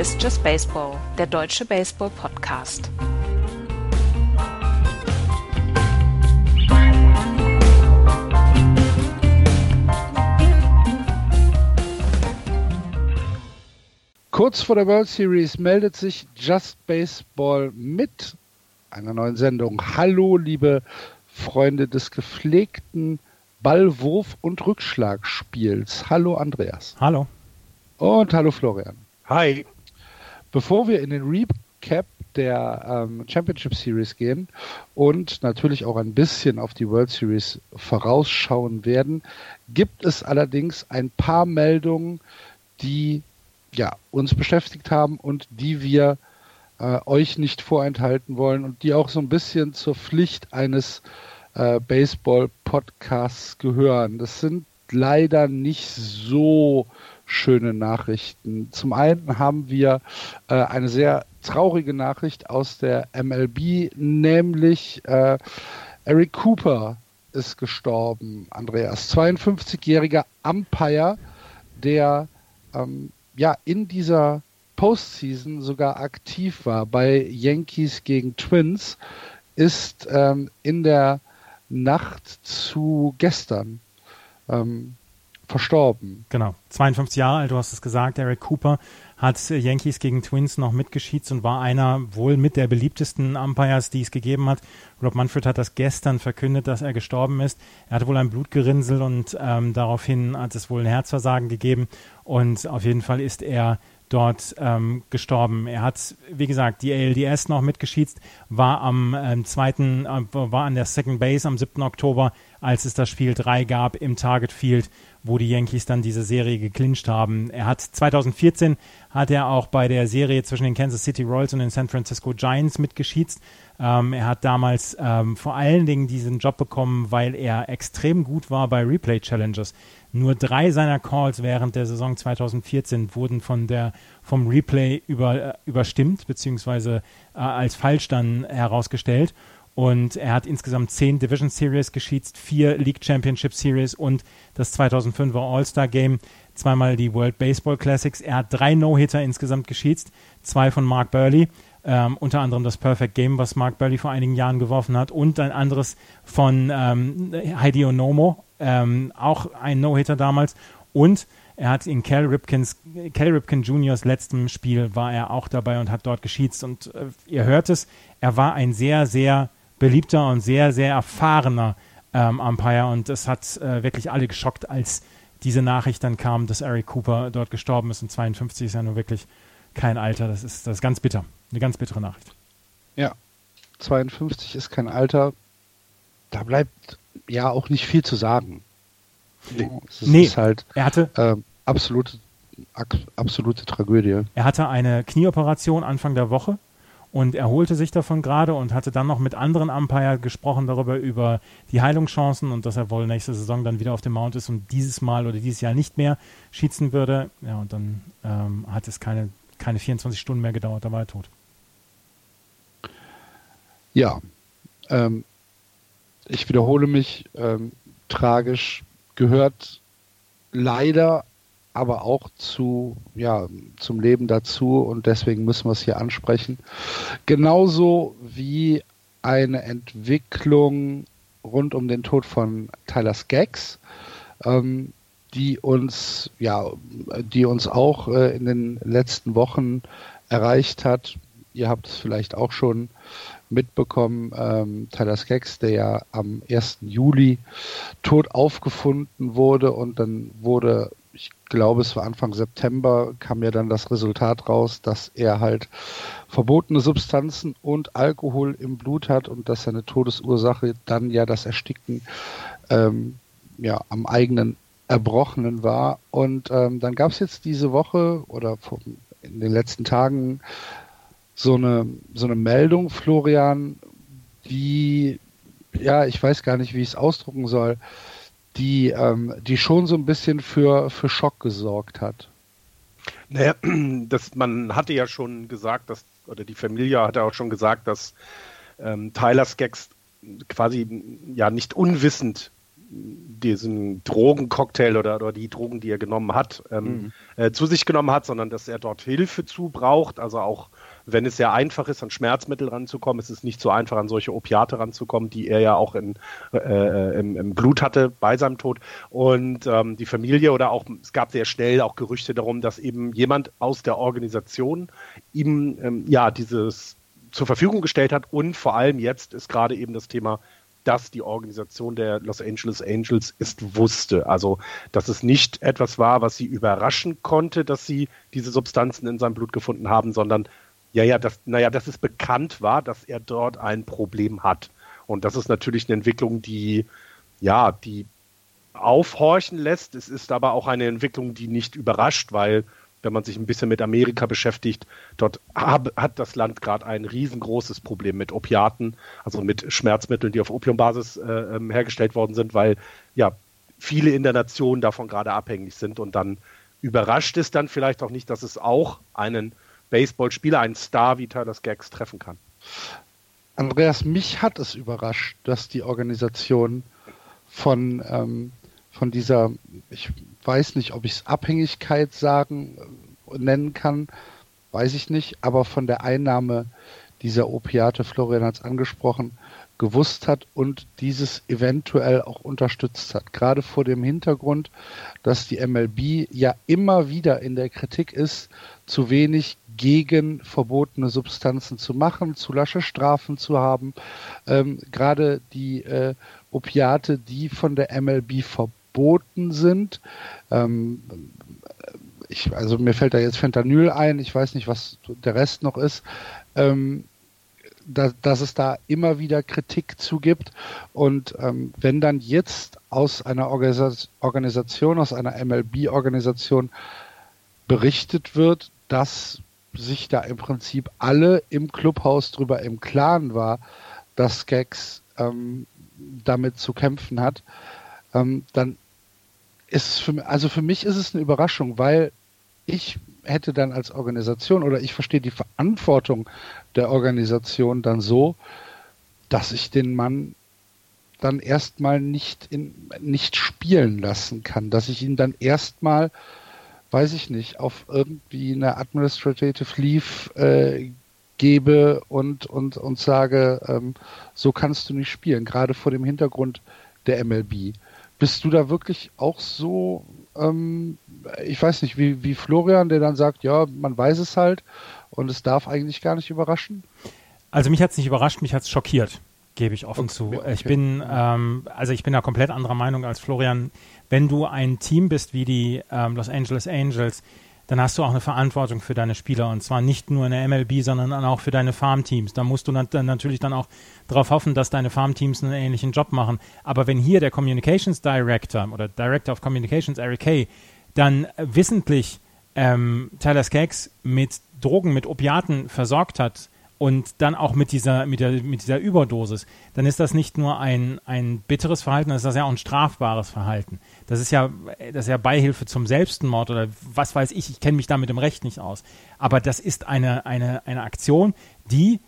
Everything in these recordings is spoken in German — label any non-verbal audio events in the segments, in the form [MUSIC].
Ist Just Baseball, der deutsche Baseball-Podcast. Kurz vor der World Series meldet sich Just Baseball mit einer neuen Sendung. Hallo, liebe Freunde des gepflegten Ballwurf- und Rückschlagspiels. Hallo, Andreas. Hallo. Und hallo, Florian. Hi. Bevor wir in den Recap der ähm, Championship Series gehen und natürlich auch ein bisschen auf die World Series vorausschauen werden, gibt es allerdings ein paar Meldungen, die ja, uns beschäftigt haben und die wir äh, euch nicht vorenthalten wollen und die auch so ein bisschen zur Pflicht eines äh, Baseball-Podcasts gehören. Das sind leider nicht so schöne Nachrichten. Zum einen haben wir äh, eine sehr traurige Nachricht aus der MLB, nämlich äh, Eric Cooper ist gestorben, Andreas. 52-jähriger Umpire, der ähm, ja in dieser Postseason sogar aktiv war bei Yankees gegen Twins, ist ähm, in der Nacht zu gestern ähm, verstorben. Genau, 52 Jahre alt, du hast es gesagt, Eric Cooper hat Yankees gegen Twins noch mitgeschieden und war einer wohl mit der beliebtesten Umpires, die es gegeben hat. Rob Manfred hat das gestern verkündet, dass er gestorben ist. Er hatte wohl ein Blutgerinnsel und ähm, daraufhin hat es wohl ein Herzversagen gegeben und auf jeden Fall ist er dort ähm, gestorben. Er hat, wie gesagt, die ALDS noch mitgeschießt, war am ähm, zweiten, äh, war an der Second Base am 7. Oktober, als es das Spiel 3 gab im Target Field, wo die Yankees dann diese Serie geclincht haben. Er hat 2014 hat er auch bei der Serie zwischen den Kansas City Royals und den San Francisco Giants mitgeschießt. Ähm, er hat damals ähm, vor allen Dingen diesen Job bekommen, weil er extrem gut war bei Replay Challenges. Nur drei seiner Calls während der Saison 2014 wurden von der, vom Replay über, äh, überstimmt, beziehungsweise äh, als falsch dann herausgestellt. Und er hat insgesamt zehn Division Series geschiedst, vier League Championship Series und das 2005er All-Star Game, zweimal die World Baseball Classics. Er hat drei No-Hitter insgesamt geschiedst, zwei von Mark Burley, ähm, unter anderem das Perfect Game, was Mark Burley vor einigen Jahren geworfen hat, und ein anderes von ähm, Heidi Onomo, ähm, auch ein No-Hitter damals. Und er hat in Cal Ripkins, Cal Ripken Juniors letztem Spiel war er auch dabei und hat dort geschiedst. Und äh, ihr hört es, er war ein sehr, sehr beliebter und sehr, sehr erfahrener ähm, Umpire. Und es hat äh, wirklich alle geschockt, als diese Nachricht dann kam, dass Eric Cooper dort gestorben ist. Und 52 ist ja nur wirklich kein Alter. Das ist, das ist ganz bitter. Eine ganz bittere Nachricht. Ja, 52 ist kein Alter. Da bleibt ja auch nicht viel zu sagen. Es nee, ist halt er hatte äh, absolute, absolute Tragödie. Er hatte eine Knieoperation Anfang der Woche und erholte sich davon gerade und hatte dann noch mit anderen Umpire gesprochen darüber, über die Heilungschancen und dass er wohl nächste Saison dann wieder auf dem Mount ist und dieses Mal oder dieses Jahr nicht mehr schießen würde. Ja, und dann ähm, hat es keine, keine 24 Stunden mehr gedauert, da war er tot. Ja, ähm, ich wiederhole mich, ähm, tragisch gehört leider aber auch zu, ja, zum Leben dazu und deswegen müssen wir es hier ansprechen. Genauso wie eine Entwicklung rund um den Tod von Tyler Skaggs, ähm, die uns, ja, die uns auch äh, in den letzten Wochen erreicht hat. Ihr habt es vielleicht auch schon mitbekommen, ähm, Tyler Skaggs, der ja am 1. Juli tot aufgefunden wurde und dann wurde, ich glaube es war Anfang September, kam ja dann das Resultat raus, dass er halt verbotene Substanzen und Alkohol im Blut hat und dass seine Todesursache dann ja das Ersticken ähm, ja, am eigenen Erbrochenen war. Und ähm, dann gab es jetzt diese Woche oder in den letzten Tagen so eine, so eine Meldung, Florian, die, ja, ich weiß gar nicht, wie ich es ausdrucken soll, die, ähm, die schon so ein bisschen für, für Schock gesorgt hat. Naja, [CLEARS THROAT] das, man hatte ja schon gesagt, dass, oder die Familie hatte auch schon gesagt, dass ähm, Tyler Skaggs quasi ja nicht unwissend diesen Drogencocktail oder, oder die Drogen, die er genommen hat, ähm, mhm. äh, zu sich genommen hat, sondern dass er dort Hilfe zu braucht. Also auch wenn es sehr einfach ist, an Schmerzmittel ranzukommen, ist es nicht so einfach, an solche Opiate ranzukommen, die er ja auch in, äh, im, im, Blut hatte bei seinem Tod. Und ähm, die Familie oder auch, es gab sehr schnell auch Gerüchte darum, dass eben jemand aus der Organisation ihm ähm, ja dieses zur Verfügung gestellt hat und vor allem jetzt ist gerade eben das Thema dass die Organisation der Los Angeles Angels es wusste. Also, dass es nicht etwas war, was sie überraschen konnte, dass sie diese Substanzen in seinem Blut gefunden haben, sondern ja, ja, das, naja, dass es bekannt war, dass er dort ein Problem hat. Und das ist natürlich eine Entwicklung, die, ja, die aufhorchen lässt. Es ist aber auch eine Entwicklung, die nicht überrascht, weil wenn man sich ein bisschen mit Amerika beschäftigt, dort hab, hat das Land gerade ein riesengroßes Problem mit Opiaten, also mit Schmerzmitteln, die auf Opiumbasis äh, ähm, hergestellt worden sind, weil ja viele in der Nation davon gerade abhängig sind und dann überrascht es dann vielleicht auch nicht, dass es auch einen Baseballspieler, einen Star wie Tyler Skaggs treffen kann. Andreas, mich hat es überrascht, dass die Organisation von, ähm, von dieser, ich weiß nicht, ob ich es Abhängigkeit sagen, äh, nennen kann, weiß ich nicht, aber von der Einnahme dieser Opiate, Florian hat es angesprochen, gewusst hat und dieses eventuell auch unterstützt hat. Gerade vor dem Hintergrund, dass die MLB ja immer wieder in der Kritik ist, zu wenig gegen verbotene Substanzen zu machen, zu lasche Strafen zu haben. Ähm, gerade die äh, Opiate, die von der MLB verboten sind, ähm, ich, also mir fällt da jetzt Fentanyl ein, ich weiß nicht, was der Rest noch ist, ähm, da, dass es da immer wieder Kritik zu gibt. Und ähm, wenn dann jetzt aus einer Organisation, aus einer MLB-Organisation berichtet wird, dass sich da im Prinzip alle im Clubhaus drüber im Klaren war, dass Gags ähm, damit zu kämpfen hat, ähm, dann ist es für mich, also für mich ist es eine Überraschung, weil ich hätte dann als Organisation oder ich verstehe die Verantwortung der Organisation dann so, dass ich den Mann dann erstmal nicht in, nicht spielen lassen kann, dass ich ihn dann erstmal, weiß ich nicht, auf irgendwie eine Administrative Leave äh, gebe und, und, und sage, ähm, so kannst du nicht spielen, gerade vor dem Hintergrund der MLB. Bist du da wirklich auch so, ähm, ich weiß nicht, wie, wie Florian, der dann sagt, ja, man weiß es halt und es darf eigentlich gar nicht überraschen? Also mich hat es nicht überrascht, mich hat es schockiert, gebe ich offen okay, zu. Okay. Ich bin, ähm, also ich bin da komplett anderer Meinung als Florian. Wenn du ein Team bist wie die ähm, Los Angeles Angels, dann hast du auch eine Verantwortung für deine Spieler und zwar nicht nur in der MLB, sondern auch für deine Farmteams. Da musst du dann natürlich dann auch darauf hoffen, dass deine Farmteams einen ähnlichen Job machen. Aber wenn hier der Communications Director oder Director of Communications, Eric Kay, dann wissentlich ähm, Tyler Skaggs mit Drogen, mit Opiaten versorgt hat, und dann auch mit dieser, mit, der, mit dieser Überdosis, dann ist das nicht nur ein, ein bitteres Verhalten, dann ist das ja auch ein strafbares Verhalten. Das ist ja, das ist ja Beihilfe zum Selbstmord oder was weiß ich, ich kenne mich da mit dem Recht nicht aus. Aber das ist eine, eine, eine Aktion, die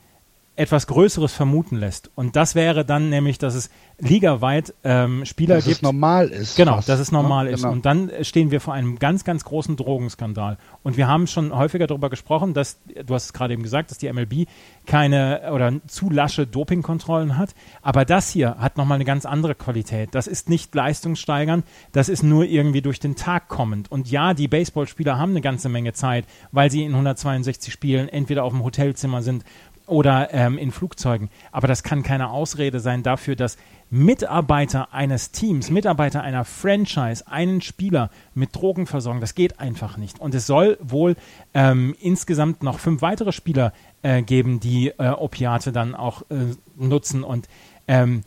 etwas Größeres vermuten lässt. Und das wäre dann nämlich, dass es ligaweit ähm, Spieler dass gibt. Dass es normal ist. Genau, fast, dass es normal ne? ist. Genau. Und dann stehen wir vor einem ganz, ganz großen Drogenskandal. Und wir haben schon häufiger darüber gesprochen, dass, du hast es gerade eben gesagt, dass die MLB keine oder zu lasche Dopingkontrollen hat. Aber das hier hat nochmal eine ganz andere Qualität. Das ist nicht leistungssteigern, das ist nur irgendwie durch den Tag kommend. Und ja, die Baseballspieler haben eine ganze Menge Zeit, weil sie in 162 Spielen entweder auf dem Hotelzimmer sind oder ähm, in Flugzeugen. Aber das kann keine Ausrede sein dafür, dass Mitarbeiter eines Teams, Mitarbeiter einer Franchise, einen Spieler mit Drogen versorgen. Das geht einfach nicht. Und es soll wohl ähm, insgesamt noch fünf weitere Spieler äh, geben, die äh, Opiate dann auch äh, nutzen. Und ähm,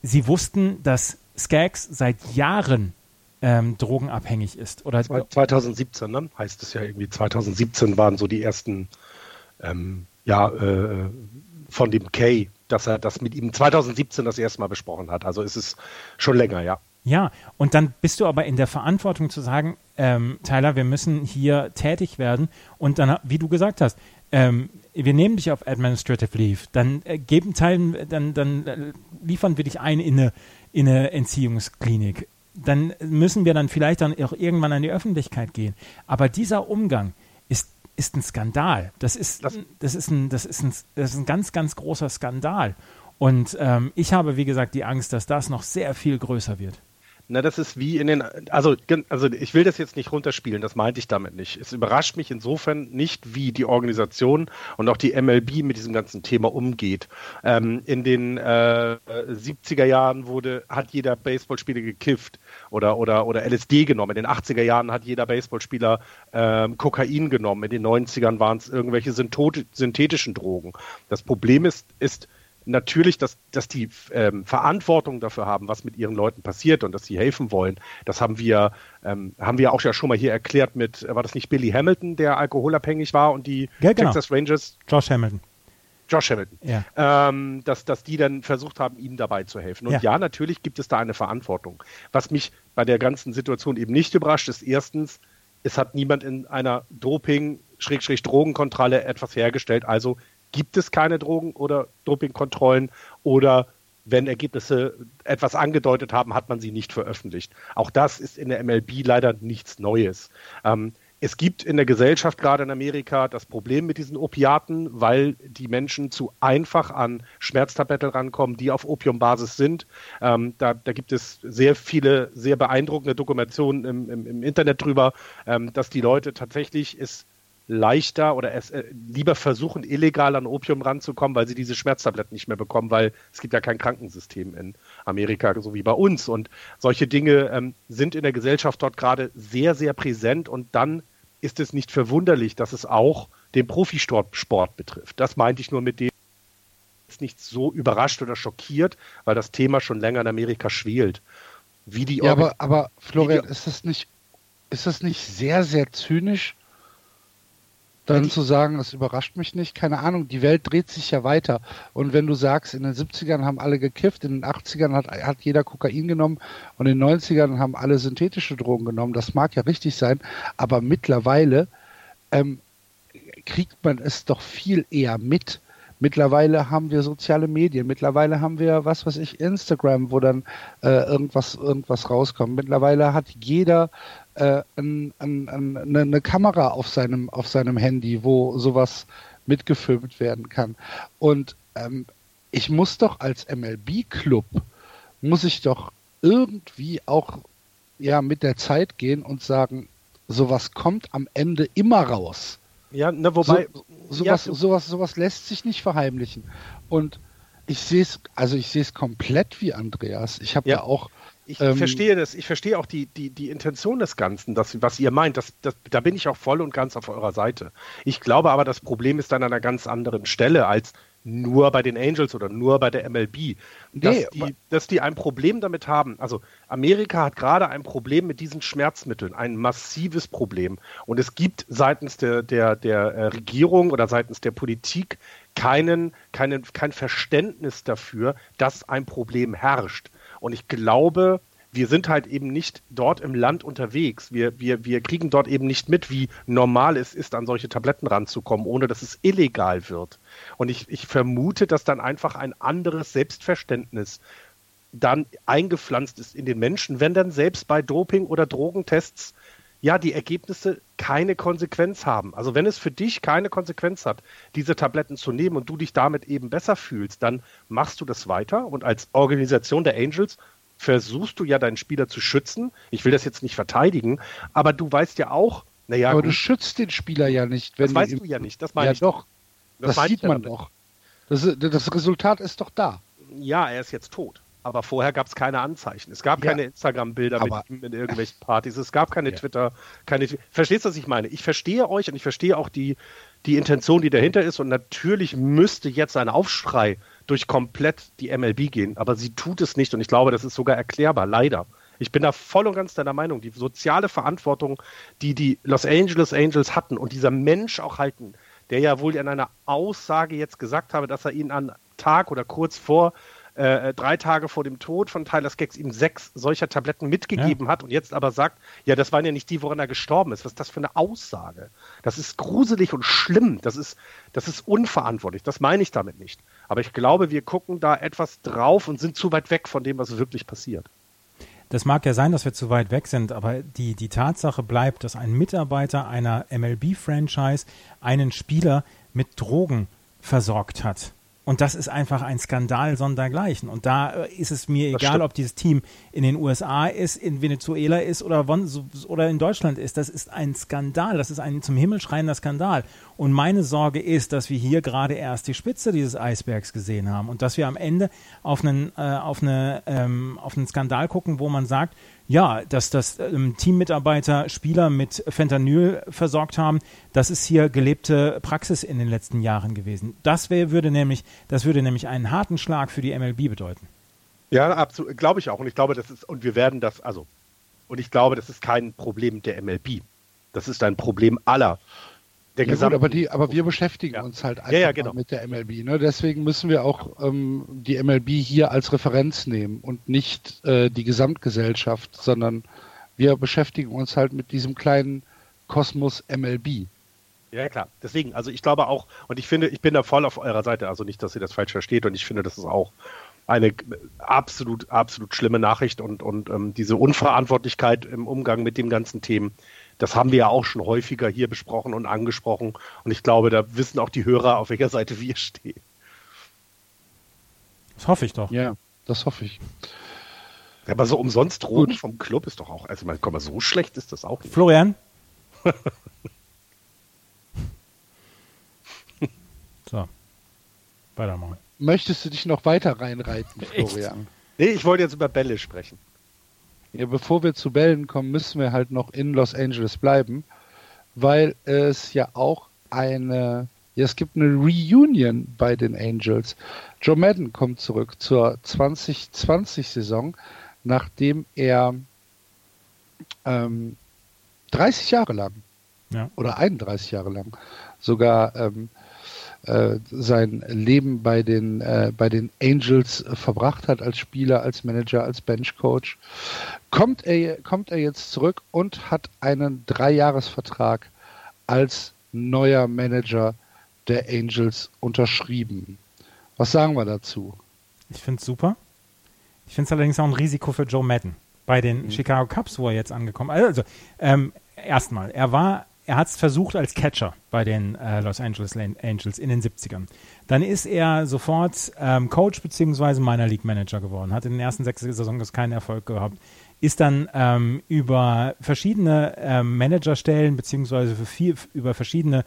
sie wussten, dass Skaggs seit Jahren ähm, drogenabhängig ist. Oder 2017, ne? heißt es ja irgendwie. 2017 waren so die ersten ähm, ja, äh, von dem Kay, dass er das mit ihm 2017 das erste Mal besprochen hat. Also ist es schon länger, ja. Ja, und dann bist du aber in der Verantwortung zu sagen, ähm, Tyler, wir müssen hier tätig werden. Und dann, wie du gesagt hast, ähm, wir nehmen dich auf Administrative Leave, dann äh, geben Teilen, dann, dann äh, liefern wir dich ein in eine, in eine Entziehungsklinik. Dann müssen wir dann vielleicht dann auch irgendwann an die Öffentlichkeit gehen. Aber dieser Umgang ist, ist ein Skandal. Das ist, das, das, ist ein, das, ist ein, das ist ein ganz, ganz großer Skandal. Und ähm, ich habe, wie gesagt, die Angst, dass das noch sehr viel größer wird. Na, das ist wie in den, also, also ich will das jetzt nicht runterspielen, das meinte ich damit nicht. Es überrascht mich insofern nicht, wie die Organisation und auch die MLB mit diesem ganzen Thema umgeht. Ähm, in den äh, 70er Jahren wurde, hat jeder Baseballspieler gekifft oder, oder, oder LSD genommen. In den 80er Jahren hat jeder Baseballspieler äh, Kokain genommen. In den 90ern waren es irgendwelche synthetischen Drogen. Das Problem ist, ist, natürlich, dass, dass die ähm, Verantwortung dafür haben, was mit ihren Leuten passiert und dass sie helfen wollen. Das haben wir, ähm, haben wir auch ja schon mal hier erklärt mit, war das nicht Billy Hamilton, der alkoholabhängig war und die ja, genau. Texas Rangers? Josh Hamilton. Josh Hamilton, ja. ähm, dass, dass die dann versucht haben, ihm dabei zu helfen. Und ja. ja, natürlich gibt es da eine Verantwortung. Was mich bei der ganzen Situation eben nicht überrascht, ist erstens, es hat niemand in einer Doping-Drogenkontrolle etwas hergestellt, also gibt es keine Drogen- oder Dopingkontrollen oder wenn Ergebnisse etwas angedeutet haben, hat man sie nicht veröffentlicht. Auch das ist in der MLB leider nichts Neues. Ähm, es gibt in der Gesellschaft, gerade in Amerika, das Problem mit diesen Opiaten, weil die Menschen zu einfach an Schmerztabletten rankommen, die auf Opiumbasis sind. Ähm, da, da, gibt es sehr viele, sehr beeindruckende Dokumentationen im, im, im Internet drüber, ähm, dass die Leute tatsächlich es leichter oder es äh, lieber versuchen, illegal an Opium ranzukommen, weil sie diese Schmerztabletten nicht mehr bekommen, weil es gibt ja kein Krankensystem in Amerika, so wie bei uns. Und solche Dinge ähm, sind in der Gesellschaft dort gerade sehr, sehr präsent und dann ist es nicht verwunderlich, dass es auch den Profisport betrifft. Das meinte ich nur mit dem ist nicht so überrascht oder schockiert, weil das Thema schon länger in Amerika schwelt. Wie die ja, aber, aber Florian, ist das nicht, ist das nicht sehr, sehr zynisch, dann zu sagen, das überrascht mich nicht, keine Ahnung, die Welt dreht sich ja weiter. Und wenn du sagst, in den 70ern haben alle gekifft, in den 80ern hat, hat jeder Kokain genommen und in den 90ern haben alle synthetische Drogen genommen, das mag ja richtig sein, aber mittlerweile ähm, kriegt man es doch viel eher mit. Mittlerweile haben wir soziale Medien, mittlerweile haben wir, was weiß ich, Instagram, wo dann äh, irgendwas, irgendwas rauskommt. Mittlerweile hat jeder äh, ein, ein, ein, eine ne Kamera auf seinem, auf seinem Handy, wo sowas mitgefilmt werden kann. Und ähm, ich muss doch als MLB-Club, muss ich doch irgendwie auch ja mit der Zeit gehen und sagen, sowas kommt am Ende immer raus. Ja, ne, wobei so, sowas, ja, sowas, sowas lässt sich nicht verheimlichen. Und ich sehe es, also ich sehe es komplett wie Andreas. Ich habe ja. da auch ich ähm, verstehe das, ich verstehe auch die, die, die Intention des Ganzen, das, was ihr meint. Das, das, da bin ich auch voll und ganz auf eurer Seite. Ich glaube aber, das Problem ist an einer ganz anderen Stelle als nur bei den Angels oder nur bei der MLB. Dass, nee, die, dass die ein Problem damit haben. Also Amerika hat gerade ein Problem mit diesen Schmerzmitteln, ein massives Problem. Und es gibt seitens der, der, der äh, Regierung oder seitens der Politik keinen, keinen, kein Verständnis dafür, dass ein Problem herrscht. Und ich glaube, wir sind halt eben nicht dort im Land unterwegs. Wir, wir, wir kriegen dort eben nicht mit, wie normal es ist, an solche Tabletten ranzukommen, ohne dass es illegal wird. Und ich, ich vermute, dass dann einfach ein anderes Selbstverständnis dann eingepflanzt ist in den Menschen, wenn dann selbst bei Doping- oder Drogentests ja die Ergebnisse keine Konsequenz haben. Also wenn es für dich keine Konsequenz hat, diese Tabletten zu nehmen und du dich damit eben besser fühlst, dann machst du das weiter und als Organisation der Angels versuchst du ja deinen Spieler zu schützen. Ich will das jetzt nicht verteidigen, aber du weißt ja auch, naja. Aber gut, du schützt den Spieler ja nicht. das weißt du ja nicht, das meine ja ich. doch. Das, das sieht man doch. Das, das Resultat ist doch da. Ja, er ist jetzt tot. Aber vorher gab es keine Anzeichen. Es gab ja, keine Instagram-Bilder mit ihm in irgendwelchen Partys. Es gab keine ja. Twitter, keine. Verstehst du, was ich meine? Ich verstehe euch und ich verstehe auch die, die Intention, die dahinter ist. Und natürlich müsste jetzt ein Aufschrei durch komplett die MLB gehen. Aber sie tut es nicht. Und ich glaube, das ist sogar erklärbar, leider. Ich bin da voll und ganz deiner Meinung. Die soziale Verantwortung, die die Los Angeles Angels hatten und dieser Mensch auch halten, der ja wohl in einer Aussage jetzt gesagt habe, dass er ihn an Tag oder kurz vor äh, drei Tage vor dem Tod von Tyler Skaggs ihm sechs solcher Tabletten mitgegeben ja. hat und jetzt aber sagt, ja, das waren ja nicht die, woran er gestorben ist. Was ist das für eine Aussage? Das ist gruselig und schlimm. Das ist, das ist unverantwortlich. Das meine ich damit nicht. Aber ich glaube, wir gucken da etwas drauf und sind zu weit weg von dem, was wirklich passiert. Das mag ja sein, dass wir zu weit weg sind, aber die, die Tatsache bleibt, dass ein Mitarbeiter einer MLB-Franchise einen Spieler mit Drogen versorgt hat. Und das ist einfach ein Skandal sondergleichen. Und da äh, ist es mir egal, ob dieses Team in den USA ist, in Venezuela ist oder, oder in Deutschland ist. Das ist ein Skandal. Das ist ein zum Himmel schreiender Skandal. Und meine Sorge ist, dass wir hier gerade erst die Spitze dieses Eisbergs gesehen haben und dass wir am Ende auf einen, äh, auf, eine, ähm, auf einen Skandal gucken, wo man sagt, ja, dass das ähm, Teammitarbeiter Spieler mit Fentanyl versorgt haben, das ist hier gelebte Praxis in den letzten Jahren gewesen. Das wär, würde nämlich, das würde nämlich einen harten Schlag für die MLB bedeuten. Ja, absolut, glaube ich auch. Und ich glaube, das ist, und wir werden das, also, und ich glaube, das ist kein Problem der MLB. Das ist ein Problem aller der ja gut, aber, die, aber wir beschäftigen ja. uns halt einfach ja, ja, genau. mit der MLB. Ne? Deswegen müssen wir auch ähm, die MLB hier als Referenz nehmen und nicht äh, die Gesamtgesellschaft, sondern wir beschäftigen uns halt mit diesem kleinen Kosmos MLB. Ja, klar. Deswegen, also ich glaube auch, und ich finde, ich bin da voll auf eurer Seite, also nicht, dass ihr das falsch versteht, und ich finde, das ist auch eine absolut, absolut schlimme Nachricht und, und ähm, diese Unverantwortlichkeit im Umgang mit dem ganzen Themen das haben wir ja auch schon häufiger hier besprochen und angesprochen. Und ich glaube, da wissen auch die Hörer, auf welcher Seite wir stehen. Das hoffe ich doch. Ja, das hoffe ich. Aber so umsonst Drogen vom Club ist doch auch, also man, komm mal, so schlecht ist das auch nicht. Florian? [LAUGHS] so, weitermachen. Möchtest du dich noch weiter reinreiten, Florian? Nee, ich wollte jetzt über Bälle sprechen. Ja, bevor wir zu Bällen kommen, müssen wir halt noch in Los Angeles bleiben, weil es ja auch eine, ja, es gibt eine Reunion bei den Angels. Joe Madden kommt zurück zur 2020-Saison, nachdem er ähm, 30 Jahre lang ja. oder 31 Jahre lang sogar ähm, äh, sein Leben bei den, äh, bei den Angels verbracht hat als Spieler, als Manager, als Benchcoach, kommt er, kommt er jetzt zurück und hat einen Dreijahresvertrag als neuer Manager der Angels unterschrieben. Was sagen wir dazu? Ich finde es super. Ich finde es allerdings auch ein Risiko für Joe Madden bei den mhm. Chicago Cubs, wo er jetzt angekommen ist. Also, ähm, erstmal, er war er hat es versucht als Catcher bei den äh, Los Angeles Angels in den 70ern. Dann ist er sofort ähm, Coach bzw. Minor League Manager geworden, hat in den ersten sechs Saisons keinen Erfolg gehabt, ist dann ähm, über verschiedene ähm, Managerstellen bzw. über verschiedene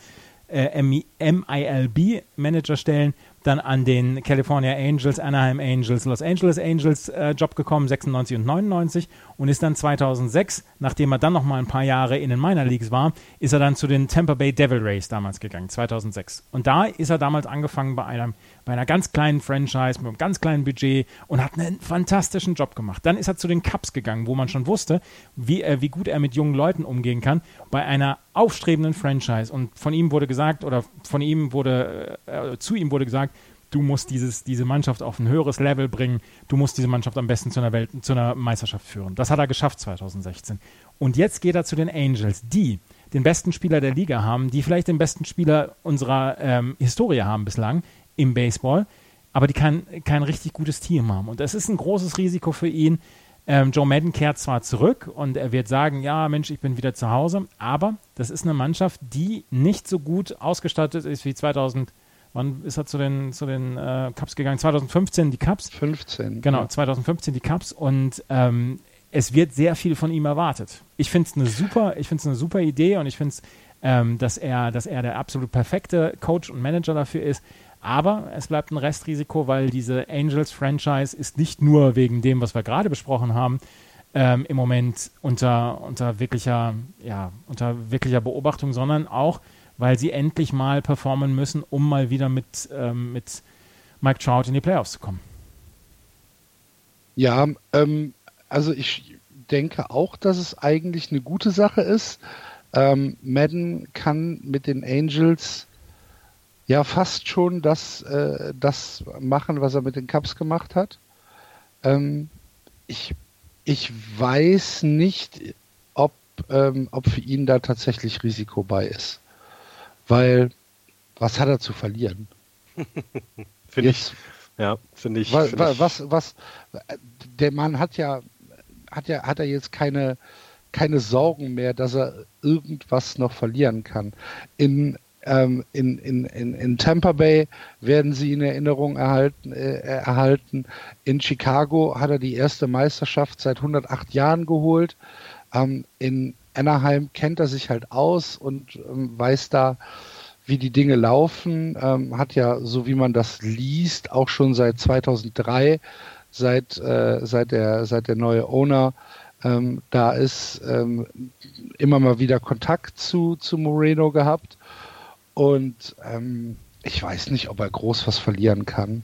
äh, MILB-Managerstellen dann an den California Angels, Anaheim Angels, Los Angeles Angels äh, Job gekommen, 96 und 99 und ist dann 2006, nachdem er dann noch mal ein paar Jahre in den Minor Leagues war, ist er dann zu den Tampa Bay Devil Rays damals gegangen, 2006. Und da ist er damals angefangen bei einem bei einer ganz kleinen Franchise mit einem ganz kleinen Budget und hat einen fantastischen Job gemacht. Dann ist er zu den Cubs gegangen, wo man schon wusste, wie, äh, wie gut er mit jungen Leuten umgehen kann, bei einer aufstrebenden Franchise. Und von ihm wurde gesagt, oder von ihm wurde, äh, zu ihm wurde gesagt, du musst dieses, diese Mannschaft auf ein höheres Level bringen, du musst diese Mannschaft am besten zu einer, Welt, zu einer Meisterschaft führen. Das hat er geschafft 2016. Und jetzt geht er zu den Angels, die den besten Spieler der Liga haben, die vielleicht den besten Spieler unserer ähm, Historie haben bislang im Baseball, aber die kein, kein richtig gutes Team haben. Und das ist ein großes Risiko für ihn. Ähm, Joe Madden kehrt zwar zurück und er wird sagen, ja Mensch, ich bin wieder zu Hause, aber das ist eine Mannschaft, die nicht so gut ausgestattet ist wie 2000. Wann ist er zu den, zu den äh, Cups gegangen? 2015 die Cups. 15. Genau, ja. 2015 die Cups und ähm, es wird sehr viel von ihm erwartet. Ich finde es eine super, ich finde es eine super Idee und ich finde es, ähm, dass er, dass er der absolut perfekte Coach und Manager dafür ist. Aber es bleibt ein Restrisiko, weil diese Angels-Franchise ist nicht nur wegen dem, was wir gerade besprochen haben, ähm, im Moment unter, unter, wirklicher, ja, unter wirklicher Beobachtung, sondern auch, weil sie endlich mal performen müssen, um mal wieder mit, ähm, mit Mike Trout in die Playoffs zu kommen. Ja, ähm, also ich denke auch, dass es eigentlich eine gute Sache ist. Ähm, Madden kann mit den Angels ja fast schon das, äh, das machen, was er mit den Cups gemacht hat. Ähm, ich, ich weiß nicht, ob, ähm, ob für ihn da tatsächlich Risiko bei ist. Weil, was hat er zu verlieren? [LAUGHS] finde ich, ja, finde ich. Was, find was, was, was, der Mann hat ja, hat ja, hat er jetzt keine, keine Sorgen mehr, dass er irgendwas noch verlieren kann. In, ähm, in, in, in, in Tampa Bay werden sie in Erinnerung erhalten, äh, erhalten. In Chicago hat er die erste Meisterschaft seit 108 Jahren geholt. Ähm, in Anaheim kennt er sich halt aus und ähm, weiß da, wie die Dinge laufen. Ähm, hat ja, so wie man das liest, auch schon seit 2003, seit, äh, seit, der, seit der neue Owner ähm, da ist, ähm, immer mal wieder Kontakt zu, zu Moreno gehabt. Und ähm, ich weiß nicht, ob er groß was verlieren kann.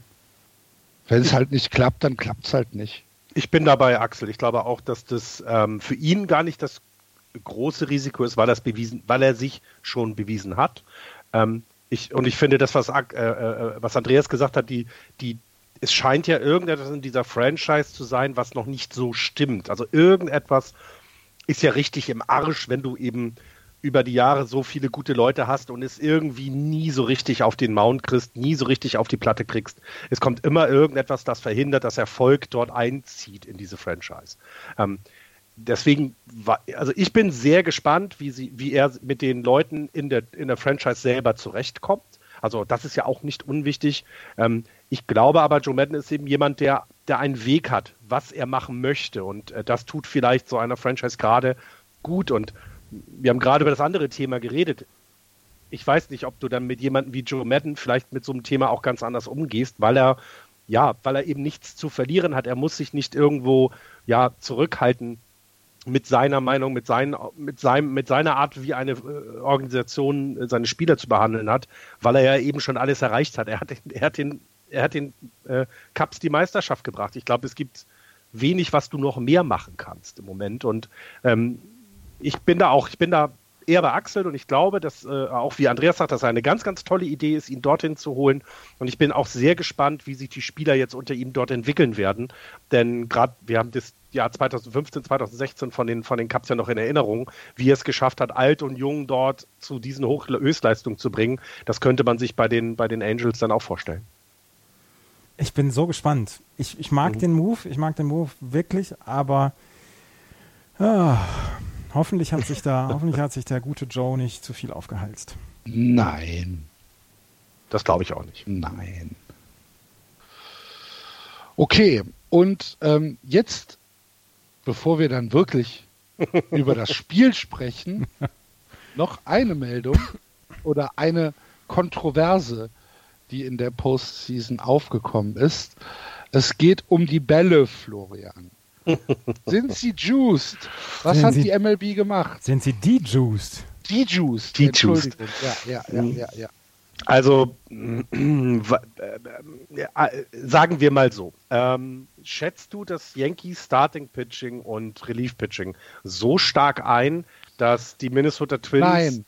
Wenn es halt nicht klappt, dann klappt es halt nicht. Ich bin dabei, Axel. Ich glaube auch, dass das ähm, für ihn gar nicht das große Risiko ist, weil, das bewiesen, weil er sich schon bewiesen hat. Ähm, ich, und ich finde das, was, äh, äh, was Andreas gesagt hat, die, die, es scheint ja irgendetwas in dieser Franchise zu sein, was noch nicht so stimmt. Also irgendetwas ist ja richtig im Arsch, wenn du eben über die Jahre so viele gute Leute hast und es irgendwie nie so richtig auf den Mount kriegst, nie so richtig auf die Platte kriegst. Es kommt immer irgendetwas, das verhindert, dass Erfolg dort einzieht in diese Franchise. Ähm, deswegen, also ich bin sehr gespannt, wie, sie, wie er mit den Leuten in der, in der Franchise selber zurechtkommt. Also das ist ja auch nicht unwichtig. Ähm, ich glaube aber, Joe Madden ist eben jemand, der, der einen Weg hat, was er machen möchte. Und äh, das tut vielleicht so einer Franchise gerade gut. Und wir haben gerade über das andere Thema geredet. Ich weiß nicht, ob du dann mit jemandem wie Joe Madden vielleicht mit so einem Thema auch ganz anders umgehst, weil er, ja, weil er eben nichts zu verlieren hat. Er muss sich nicht irgendwo, ja, zurückhalten mit seiner Meinung, mit, seinen, mit, seinem, mit seiner Art, wie eine äh, Organisation äh, seine Spieler zu behandeln hat, weil er ja eben schon alles erreicht hat. Er hat, er hat den, er hat den äh, Cups die Meisterschaft gebracht. Ich glaube, es gibt wenig, was du noch mehr machen kannst im Moment. Und ähm, ich bin da auch, ich bin da eher bei Axel und ich glaube, dass äh, auch wie Andreas sagt, dass eine ganz, ganz tolle Idee ist, ihn dorthin zu holen. Und ich bin auch sehr gespannt, wie sich die Spieler jetzt unter ihm dort entwickeln werden. Denn gerade, wir haben das Jahr 2015, 2016 von den, von den Cups ja noch in Erinnerung, wie er es geschafft hat, alt und jung dort zu diesen Höchstleistungen zu bringen. Das könnte man sich bei den, bei den Angels dann auch vorstellen. Ich bin so gespannt. Ich, ich mag mhm. den Move, ich mag den Move wirklich, aber ah, Hoffentlich hat sich da, hoffentlich hat sich der gute Joe nicht zu viel aufgehalst. Nein. Das glaube ich auch nicht. Nein. Okay, und ähm, jetzt, bevor wir dann wirklich [LAUGHS] über das Spiel sprechen, noch eine Meldung oder eine Kontroverse, die in der Postseason aufgekommen ist. Es geht um die Bälle, Florian. Sind sie juiced? Was sind hat sie, die MLB gemacht? Sind sie de-juiced? De-juiced. De-juiced. Ja, ja, ja, ja, ja. Also äh, äh, sagen wir mal so. Ähm, schätzt du das Yankees Starting Pitching und Relief Pitching so stark ein, dass die Minnesota Twins Nein.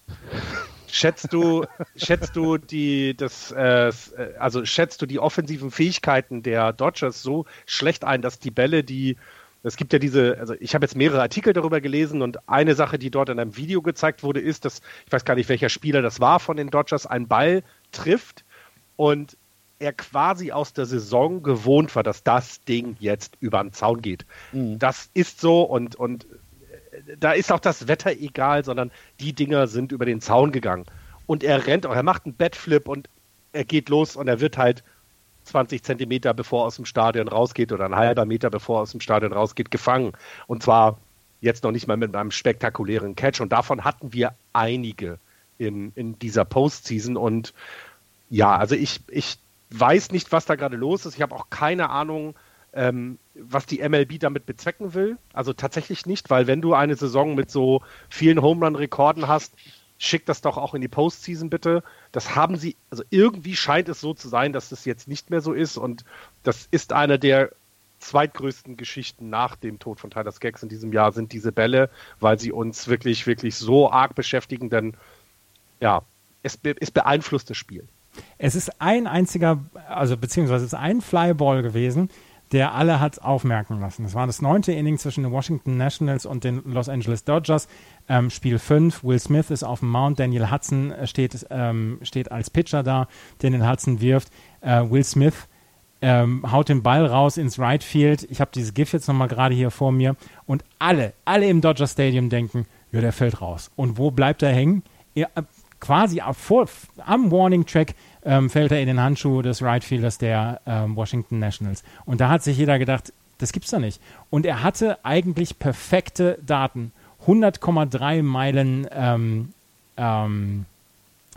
Schätzt du, schätzt du die, das, äh, also schätzt du die offensiven Fähigkeiten der Dodgers so schlecht ein, dass die Bälle, die es gibt ja diese, also ich habe jetzt mehrere Artikel darüber gelesen und eine Sache, die dort in einem Video gezeigt wurde, ist, dass, ich weiß gar nicht, welcher Spieler das war von den Dodgers, einen Ball trifft und er quasi aus der Saison gewohnt war, dass das Ding jetzt über den Zaun geht. Mhm. Das ist so und, und äh, da ist auch das Wetter egal, sondern die Dinger sind über den Zaun gegangen. Und er rennt, er macht einen Batflip und er geht los und er wird halt 20 Zentimeter bevor er aus dem Stadion rausgeht oder ein halber Meter bevor er aus dem Stadion rausgeht, gefangen. Und zwar jetzt noch nicht mal mit einem spektakulären Catch. Und davon hatten wir einige in, in dieser Postseason. Und ja, also ich, ich weiß nicht, was da gerade los ist. Ich habe auch keine Ahnung, ähm, was die MLB damit bezwecken will. Also tatsächlich nicht, weil wenn du eine Saison mit so vielen Home Run-Rekorden hast, schickt das doch auch in die Postseason bitte. Das haben sie, also irgendwie scheint es so zu sein, dass das jetzt nicht mehr so ist und das ist eine der zweitgrößten Geschichten nach dem Tod von Tyler Skaggs in diesem Jahr sind diese Bälle, weil sie uns wirklich, wirklich so arg beschäftigen, denn ja, es, es beeinflusst das Spiel. Es ist ein einziger, also beziehungsweise es ist ein Flyball gewesen, der alle hat aufmerken lassen. Es war das neunte Inning zwischen den Washington Nationals und den Los Angeles Dodgers. Ähm, Spiel 5, Will Smith ist auf dem Mount, Daniel Hudson steht, ähm, steht als Pitcher da, den Hudson wirft. Äh, Will Smith ähm, haut den Ball raus ins Right Field. Ich habe dieses GIF jetzt nochmal gerade hier vor mir. Und alle, alle im Dodger Stadium denken, ja, der fällt raus. Und wo bleibt er hängen? Er, äh, quasi vor, am Warning Track ähm, fällt er in den Handschuh des Right Fielders der ähm, Washington Nationals. Und da hat sich jeder gedacht, das gibt's doch nicht. Und er hatte eigentlich perfekte Daten. 100,3 Meilen ähm, ähm,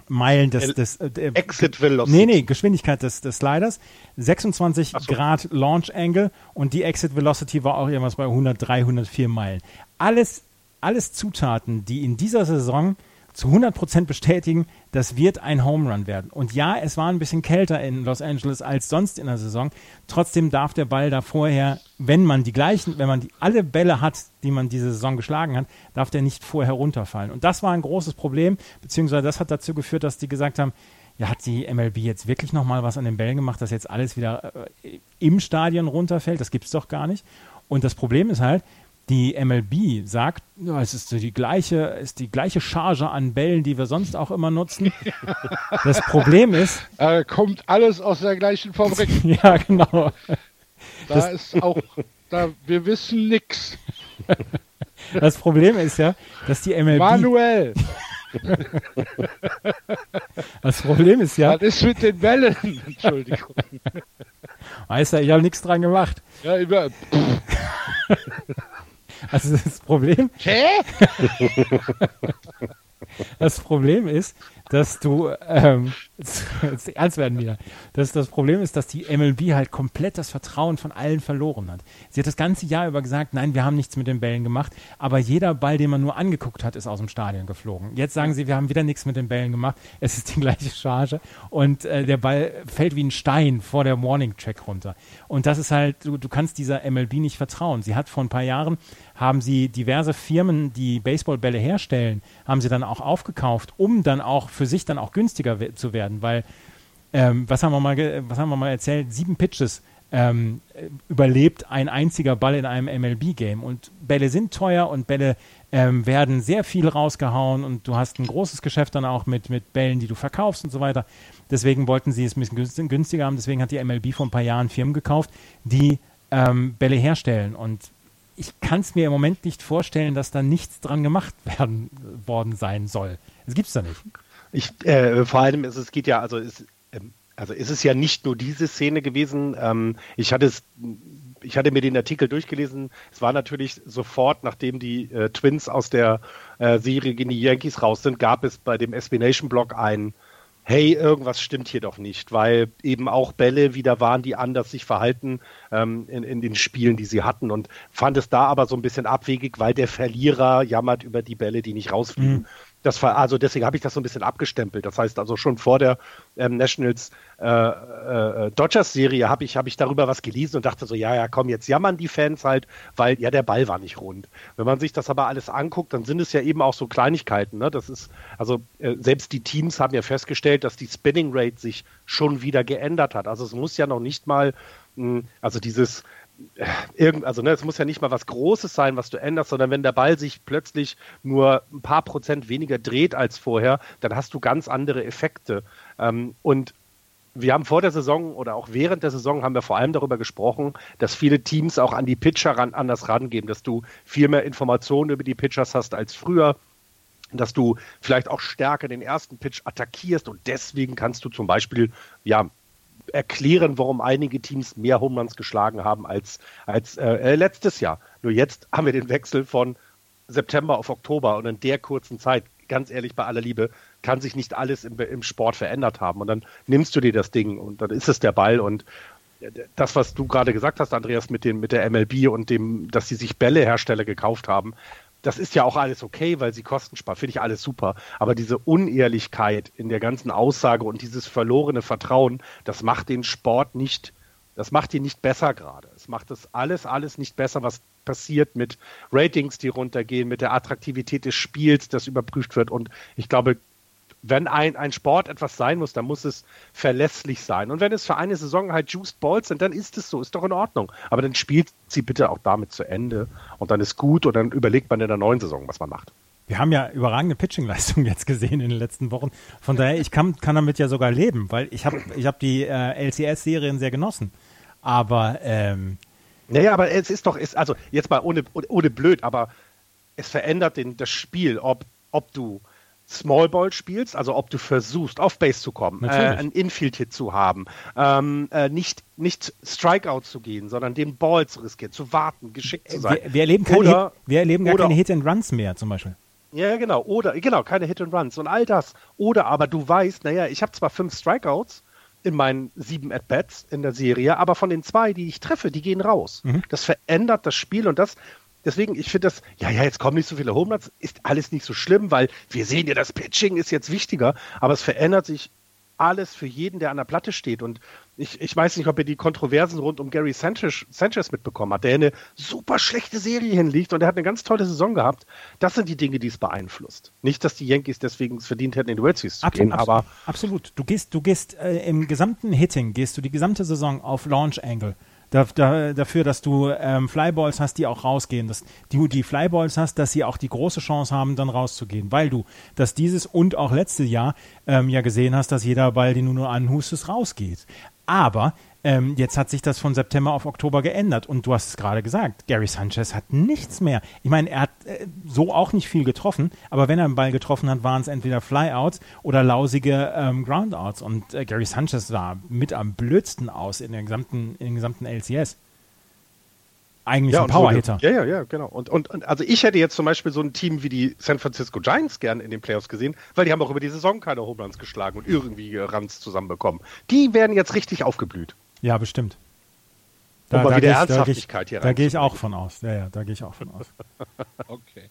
Meilen des, des äh, Exit Velocity. Nee, nee, Geschwindigkeit des, des Sliders, 26 so. Grad Launch Angle und die Exit Velocity war auch irgendwas bei 103, 104 Meilen. Alles, alles Zutaten, die in dieser Saison zu 100% bestätigen, das wird ein Home Run werden. Und ja, es war ein bisschen kälter in Los Angeles als sonst in der Saison. Trotzdem darf der Ball da vorher, wenn man die gleichen, wenn man die, alle Bälle hat, die man diese Saison geschlagen hat, darf der nicht vorher runterfallen. Und das war ein großes Problem, beziehungsweise das hat dazu geführt, dass die gesagt haben, ja, hat die MLB jetzt wirklich nochmal was an den Bällen gemacht, dass jetzt alles wieder äh, im Stadion runterfällt? Das gibt es doch gar nicht. Und das Problem ist halt, die MLB sagt, ja, es ist die gleiche, ist die gleiche Charge an Bällen, die wir sonst auch immer nutzen. [LAUGHS] Das Problem ist. Äh, kommt alles aus der gleichen Fabrik. [LAUGHS] ja, genau. Da das, ist auch, da, wir wissen nichts. [LAUGHS] Das Problem ist ja, dass die MLB. Manuell! Das Problem ist ja. Was ist mit den Bällen? Entschuldigung. Weißt du, ich habe nichts dran gemacht. Ja, über. Also das Problem. Hä? [LAUGHS] Das Problem ist, dass du, ähm, ernst [LAUGHS] werden wieder, dass das Problem ist, dass die MLB halt komplett das Vertrauen von allen verloren hat. Sie hat das ganze Jahr über gesagt, nein, wir haben nichts mit den Bällen gemacht, aber jeder Ball, den man nur angeguckt hat, ist aus dem Stadion geflogen. Jetzt sagen sie, wir haben wieder nichts mit den Bällen gemacht, es ist die [LAUGHS] gleiche Charge und äh, der Ball fällt wie ein Stein vor der Warning Track runter. Und das ist halt, du, du kannst dieser MLB nicht vertrauen. Sie hat vor ein paar Jahren haben sie diverse Firmen, die Baseballbälle herstellen, haben sie dann auch aufgekauft, um dann auch für sich dann auch günstiger zu werden, weil ähm, was haben wir mal was haben wir mal erzählt? Sieben Pitches ähm, überlebt ein einziger Ball in einem MLB-Game und Bälle sind teuer und Bälle ähm, werden sehr viel rausgehauen und du hast ein großes Geschäft dann auch mit, mit Bällen, die du verkaufst und so weiter. Deswegen wollten sie es ein bisschen günstiger haben. Deswegen hat die MLB vor ein paar Jahren Firmen gekauft, die ähm, Bälle herstellen. Und ich kann es mir im Moment nicht vorstellen, dass da nichts dran gemacht [LAUGHS] werden worden sein soll. Das gibt es da nicht. Ich, äh, vor allem ist es geht ja, also ist, ähm, also ist es ja nicht nur diese Szene gewesen. Ähm, ich hatte es, ich hatte mir den Artikel durchgelesen. Es war natürlich sofort, nachdem die äh, Twins aus der äh, Serie gegen die Yankees raus sind, gab es bei dem SB Nation Blog ein hey, irgendwas stimmt hier doch nicht, weil eben auch Bälle wieder waren, die anders sich verhalten ähm, in, in den Spielen, die sie hatten und fand es da aber so ein bisschen abwegig, weil der Verlierer jammert über die Bälle, die nicht rausfliegen. Mhm. Das war, also deswegen habe ich das so ein bisschen abgestempelt. Das heißt also schon vor der ähm, Nationals äh, äh, Dodgers Serie habe ich, hab ich darüber was gelesen und dachte so, ja, ja, komm, jetzt jammern die Fans halt, weil ja der Ball war nicht rund. Wenn man sich das aber alles anguckt, dann sind es ja eben auch so Kleinigkeiten. Ne? Das ist, also äh, selbst die Teams haben ja festgestellt, dass die Spinning Rate sich schon wieder geändert hat. Also es muss ja noch nicht mal, hm, also dieses irgend, also ne, es muss ja nicht mal was Großes sein, was du änderst, sondern wenn der Ball sich plötzlich nur ein paar Prozent weniger dreht als vorher, dann hast du ganz andere Effekte. Ähm, und wir haben vor der Saison oder auch während der Saison haben wir vor allem darüber gesprochen, dass viele Teams auch an die Pitcher ran, anders rangehen, dass du viel mehr Informationen über die Pitchers hast als früher, dass du vielleicht auch stärker den ersten Pitch attackierst und deswegen kannst du zum Beispiel ja erklären, warum einige Teams mehr Home Runs geschlagen haben als, als äh, letztes Jahr. Nur jetzt haben wir den Wechsel von September auf Oktober und in der kurzen Zeit, ganz ehrlich, bei aller Liebe, kann sich nicht alles im, im Sport verändert haben. Und dann nimmst du dir das Ding und dann ist es der Ball und das, was du gerade gesagt hast, Andreas, mit, dem, mit der MLB und dem, dass sie sich Bällehersteller gekauft haben, das ist ja auch alles okay, weil sie Kosten sparen, finde ich alles super. Aber diese Unehrlichkeit in der ganzen Aussage und dieses verlorene Vertrauen, das macht den Sport nicht, das macht ihn nicht besser gerade. Es macht das alles, alles nicht besser, was passiert mit Ratings, die runtergehen, mit der Attraktivität des Spiels, das überprüft wird. Und ich glaube, wenn ein, ein Sport etwas sein muss, dann muss es verlässlich sein. Und wenn es für eine Saison halt Juiced Balls sind, dann ist es so, ist doch in Ordnung. Aber dann spielt sie bitte auch damit zu Ende und dann ist gut und dann überlegt man in der neuen Saison, was man macht. Wir haben ja überragende Pitching-Leistungen jetzt gesehen in den letzten Wochen. Von daher, ich kann, kann damit ja sogar leben, weil ich habe ich hab die äh, LCS-Serien sehr genossen. Aber ähm, naja, aber es ist doch, ist, also jetzt mal ohne, ohne blöd, aber es verändert den, das Spiel, ob, ob du Small Ball spielst, also ob du versuchst, auf Base zu kommen, äh, einen Infield-Hit zu haben, ähm, äh, nicht, nicht Strikeout zu gehen, sondern den Ball zu riskieren, zu warten, geschickt zu sein. Wir, wir erleben, keine, oder, Hit, wir erleben gar oder, keine Hit-and-Runs mehr zum Beispiel. Ja, genau. Oder, genau, keine Hit-and-Runs und all das. Oder aber du weißt, naja, ich habe zwar fünf Strikeouts, in meinen sieben At-Bats in der Serie, aber von den zwei, die ich treffe, die gehen raus. Mhm. Das verändert das Spiel und das, deswegen, ich finde das, ja, ja, jetzt kommen nicht so viele Homeruns, ist alles nicht so schlimm, weil wir sehen ja, das Pitching ist jetzt wichtiger, aber es verändert sich alles für jeden, der an der Platte steht. Und ich, ich weiß nicht, ob ihr die Kontroversen rund um Gary Sanchez, Sanchez mitbekommen habt, der eine super schlechte Serie hinliegt und der hat eine ganz tolle Saison gehabt. Das sind die Dinge, die es beeinflusst. Nicht, dass die Yankees deswegen es verdient hätten, in die World Series zu absolut, gehen, aber. Absolut. Du gehst, du gehst äh, im gesamten Hitting, gehst du die gesamte Saison auf Launch Angle da, da, dafür, dass du ähm, Flyballs hast, die auch rausgehen, dass du die Flyballs hast, dass sie auch die große Chance haben, dann rauszugehen, weil du dass dieses und auch letztes Jahr ähm, ja gesehen hast, dass jeder Ball, den du nur anhustest, rausgeht. Aber ähm, jetzt hat sich das von September auf Oktober geändert und du hast es gerade gesagt, Gary Sanchez hat nichts mehr. Ich meine, er hat äh, so auch nicht viel getroffen, aber wenn er einen Ball getroffen hat, waren es entweder Flyouts oder lausige ähm, Groundouts und äh, Gary Sanchez sah mit am blödsten aus in, der gesamten, in den gesamten LCS eigentlich ja, ein Powerhitter. Ja, ja, ja, genau. Und, und, und, also ich hätte jetzt zum Beispiel so ein Team wie die San Francisco Giants gern in den Playoffs gesehen, weil die haben auch über die Saison keine Homeruns geschlagen und irgendwie Runs zusammenbekommen. Die werden jetzt richtig aufgeblüht. Ja, bestimmt. Da, mal wieder Ernsthaftigkeit hier Da gehe ich auch von aus. Ja, ja, da gehe ich auch von aus. [LAUGHS] okay.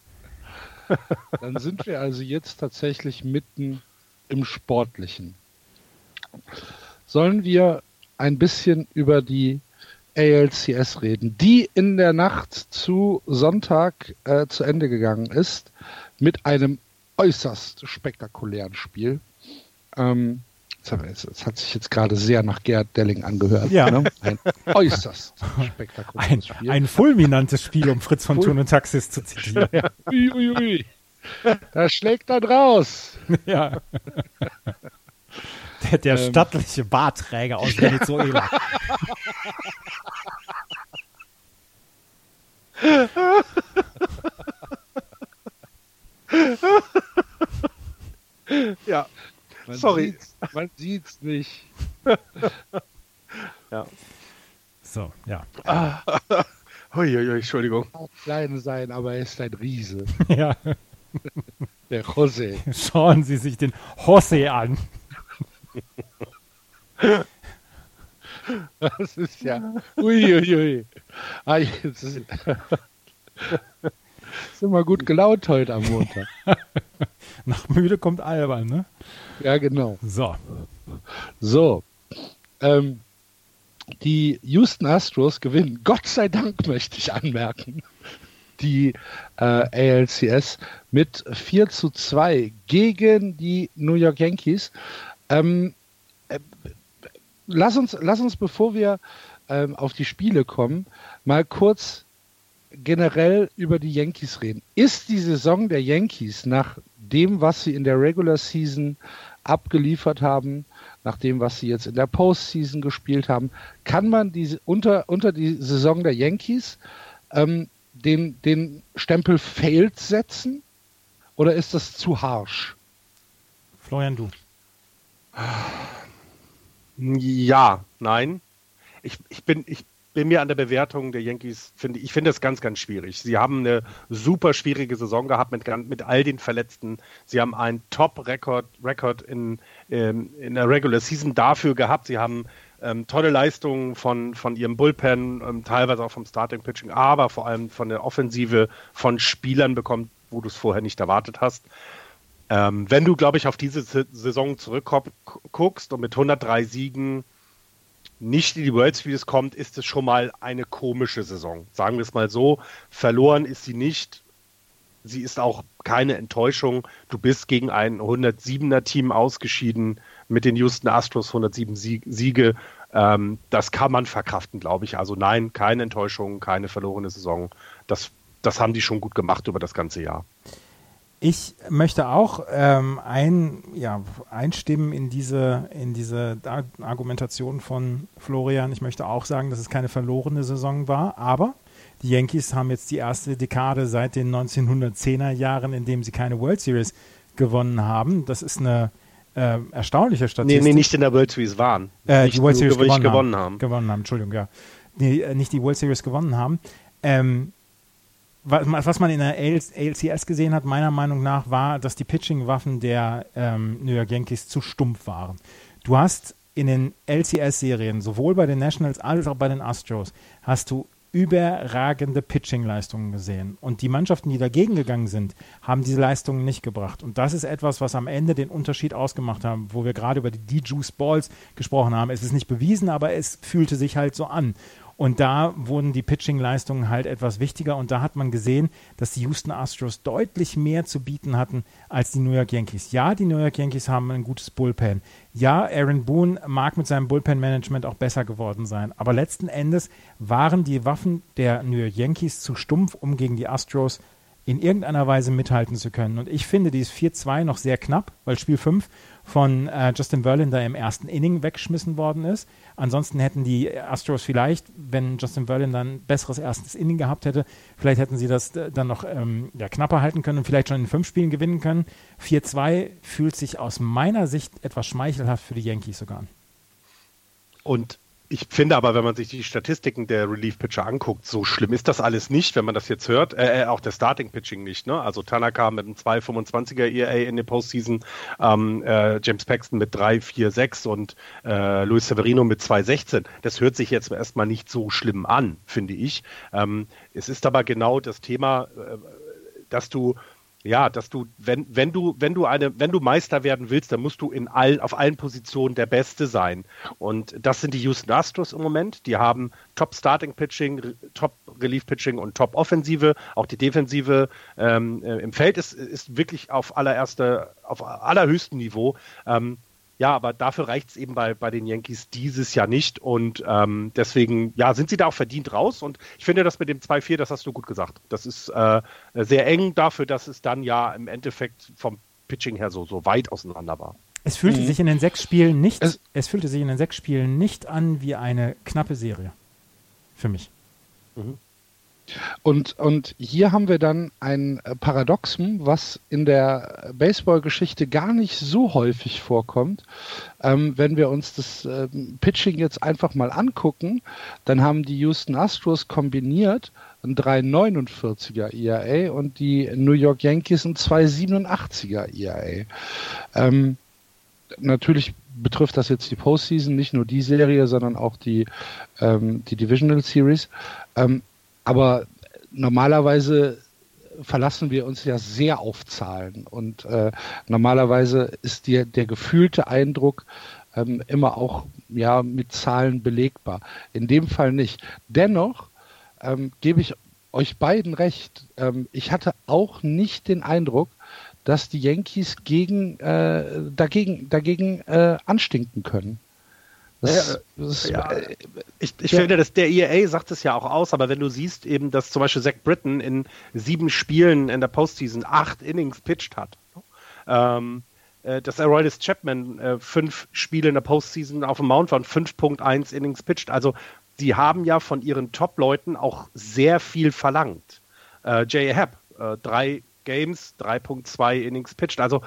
Dann sind wir also jetzt tatsächlich mitten im Sportlichen. Sollen wir ein bisschen über die ALCS reden, die in der Nacht zu Sonntag äh, zu Ende gegangen ist mit einem äußerst spektakulären Spiel. Ähm, das hat sich jetzt gerade sehr nach Gerd Delling angehört. Ja. Ne? Ein äußerst spektakuläres ein, Spiel. Ein fulminantes Spiel, um Fritz von Thun und Taxis zu zitieren. Ja. Ui, ui, ui. Da schlägt er raus. [LAUGHS] Ja. Der, der ähm. stattliche Barträger aus Venezuela. [LAUGHS] ja. Man Sorry. Sieht's, man sieht's nicht. [LAUGHS] ja. So, ja. Ah. Uiuiui, Entschuldigung. Auch klein sein, aber er ist ein Riese. [LAUGHS] ja. Der José. Schauen Sie sich den José an. [LAUGHS] Das ist ja. Uiuiui. Ui, ui. Ah, jetzt ist, sind wir gut gelaunt heute am Montag. Nach müde kommt albern, ne? Ja, genau. So. So. Ähm, die Houston Astros gewinnen, Gott sei Dank [LAUGHS] möchte ich anmerken, die äh, ALCS mit 4 zu 2 gegen die New York Yankees. Ähm, äh, lass, uns, lass uns, bevor wir ähm, auf die Spiele kommen, mal kurz generell über die Yankees reden. Ist die Saison der Yankees nach dem, was sie in der Regular Season abgeliefert haben, nach dem, was sie jetzt in der Postseason gespielt haben, kann man diese unter, unter die Saison der Yankees ähm, den, den Stempel failed setzen? Oder ist das zu harsch? Florian, du. Ja, nein. Ich, ich, bin, ich bin mir an der Bewertung der Yankees, finde ich finde das ganz, ganz schwierig. Sie haben eine super schwierige Saison gehabt mit, mit all den Verletzten. Sie haben einen Top-Rekord in, ähm, in der Regular Season dafür gehabt. Sie haben ähm, tolle Leistungen von, von ihrem Bullpen, ähm, teilweise auch vom Starting Pitching, aber vor allem von der Offensive von Spielern bekommen, wo du es vorher nicht erwartet hast. Ähm, wenn du, glaube ich, auf diese Saison zurückguckst und mit 103 Siegen nicht in die World Series kommt, ist es schon mal eine komische Saison. Sagen wir es mal so. Verloren ist sie nicht. sie ist auch keine Enttäuschung. Du bist gegen ein 107er Team ausgeschieden mit den Houston Astros 107 Siege. Ähm, das kann man verkraften, glaube ich. Also nein, keine Enttäuschung, keine verlorene Saison. Das, das haben die schon gut gemacht über das ganze Jahr. Ich möchte auch ähm, ein, ja, einstimmen in diese, in diese Argumentation von Florian. Ich möchte auch sagen, dass es keine verlorene Saison war, aber die Yankees haben jetzt die erste Dekade seit den 1910er Jahren, in dem sie keine World Series gewonnen haben. Das ist eine äh, erstaunliche Statistik. Nee, nee, nicht in der World Series waren. Äh, die World Series gewonnen, gewonnen haben. haben. Gewonnen haben, Entschuldigung, ja. Nee, äh, nicht die World Series gewonnen haben. Ähm, was man in der ALCS gesehen hat, meiner Meinung nach, war, dass die Pitching-Waffen der ähm, New York Yankees zu stumpf waren. Du hast in den LCS-Serien, sowohl bei den Nationals als auch bei den Astros, hast du überragende Pitching-Leistungen gesehen. Und die Mannschaften, die dagegen gegangen sind, haben diese Leistungen nicht gebracht. Und das ist etwas, was am Ende den Unterschied ausgemacht hat, wo wir gerade über die D-Juice Balls gesprochen haben. Es ist nicht bewiesen, aber es fühlte sich halt so an. Und da wurden die Pitching-Leistungen halt etwas wichtiger und da hat man gesehen, dass die Houston Astros deutlich mehr zu bieten hatten als die New York Yankees. Ja, die New York Yankees haben ein gutes Bullpen. Ja, Aaron Boone mag mit seinem Bullpen-Management auch besser geworden sein. Aber letzten Endes waren die Waffen der New York Yankees zu stumpf, um gegen die Astros in irgendeiner Weise mithalten zu können. Und ich finde dieses 4-2 noch sehr knapp, weil Spiel 5 von äh, Justin Verlander im ersten Inning weggeschmissen worden ist. Ansonsten hätten die Astros vielleicht, wenn Justin Verlander ein besseres erstes Inning gehabt hätte, vielleicht hätten sie das äh, dann noch ähm, ja, knapper halten können und vielleicht schon in fünf Spielen gewinnen können. 4-2 fühlt sich aus meiner Sicht etwas schmeichelhaft für die Yankees sogar an. Und ich finde aber, wenn man sich die Statistiken der Relief-Pitcher anguckt, so schlimm ist das alles nicht, wenn man das jetzt hört. Äh, äh auch der Starting-Pitching nicht. Ne? Also Tanaka mit einem 2,25er ERA in der Postseason, ähm, äh, James Paxton mit 3,46 und äh, Luis Severino mit 2,16. Das hört sich jetzt erstmal nicht so schlimm an, finde ich. Ähm, es ist aber genau das Thema, äh, dass du ja, dass du, wenn, wenn du, wenn du eine, wenn du Meister werden willst, dann musst du in allen, auf allen Positionen der Beste sein. Und das sind die Houston Astros im Moment. Die haben Top Starting Pitching, Top Relief Pitching und Top Offensive. Auch die Defensive ähm, äh, im Feld ist, ist wirklich auf allererster, auf allerhöchstem Niveau. Ähm, ja, aber dafür reicht es eben bei, bei den Yankees dieses Jahr nicht. Und ähm, deswegen, ja, sind sie da auch verdient raus. Und ich finde das mit dem 2-4, das hast du gut gesagt. Das ist äh, sehr eng dafür, dass es dann ja im Endeffekt vom Pitching her so, so weit auseinander war. Es fühlte mhm. sich in den sechs Spielen nicht, es, es, fühlte sich in den sechs Spielen nicht an wie eine knappe Serie. Für mich. Mhm. Und, und hier haben wir dann ein Paradoxon, was in der Baseballgeschichte gar nicht so häufig vorkommt. Ähm, wenn wir uns das äh, Pitching jetzt einfach mal angucken, dann haben die Houston Astros kombiniert ein 3,49er ERA und die New York Yankees ein 2,87er ERA. Ähm, natürlich betrifft das jetzt die Postseason, nicht nur die Serie, sondern auch die, ähm, die Divisional Series. Ähm, aber normalerweise verlassen wir uns ja sehr auf Zahlen und äh, normalerweise ist dir der gefühlte Eindruck ähm, immer auch ja mit Zahlen belegbar. In dem Fall nicht. Dennoch ähm, gebe ich euch beiden recht. Ähm, ich hatte auch nicht den Eindruck, dass die Yankees gegen, äh, dagegen, dagegen äh, anstinken können. Das, das, ja, ich, ich ja. finde, dass der EA sagt es ja auch aus, aber wenn du siehst eben, dass zum Beispiel Zach Britton in sieben Spielen in der Postseason acht Innings pitcht hat, ähm, äh, dass Aroldis Chapman äh, fünf Spiele in der Postseason auf dem Mount war und 5.1 Innings pitcht, also sie haben ja von ihren Top-Leuten auch sehr viel verlangt. Äh, Jay Happ, äh, drei Games, 3.2 Innings pitcht, also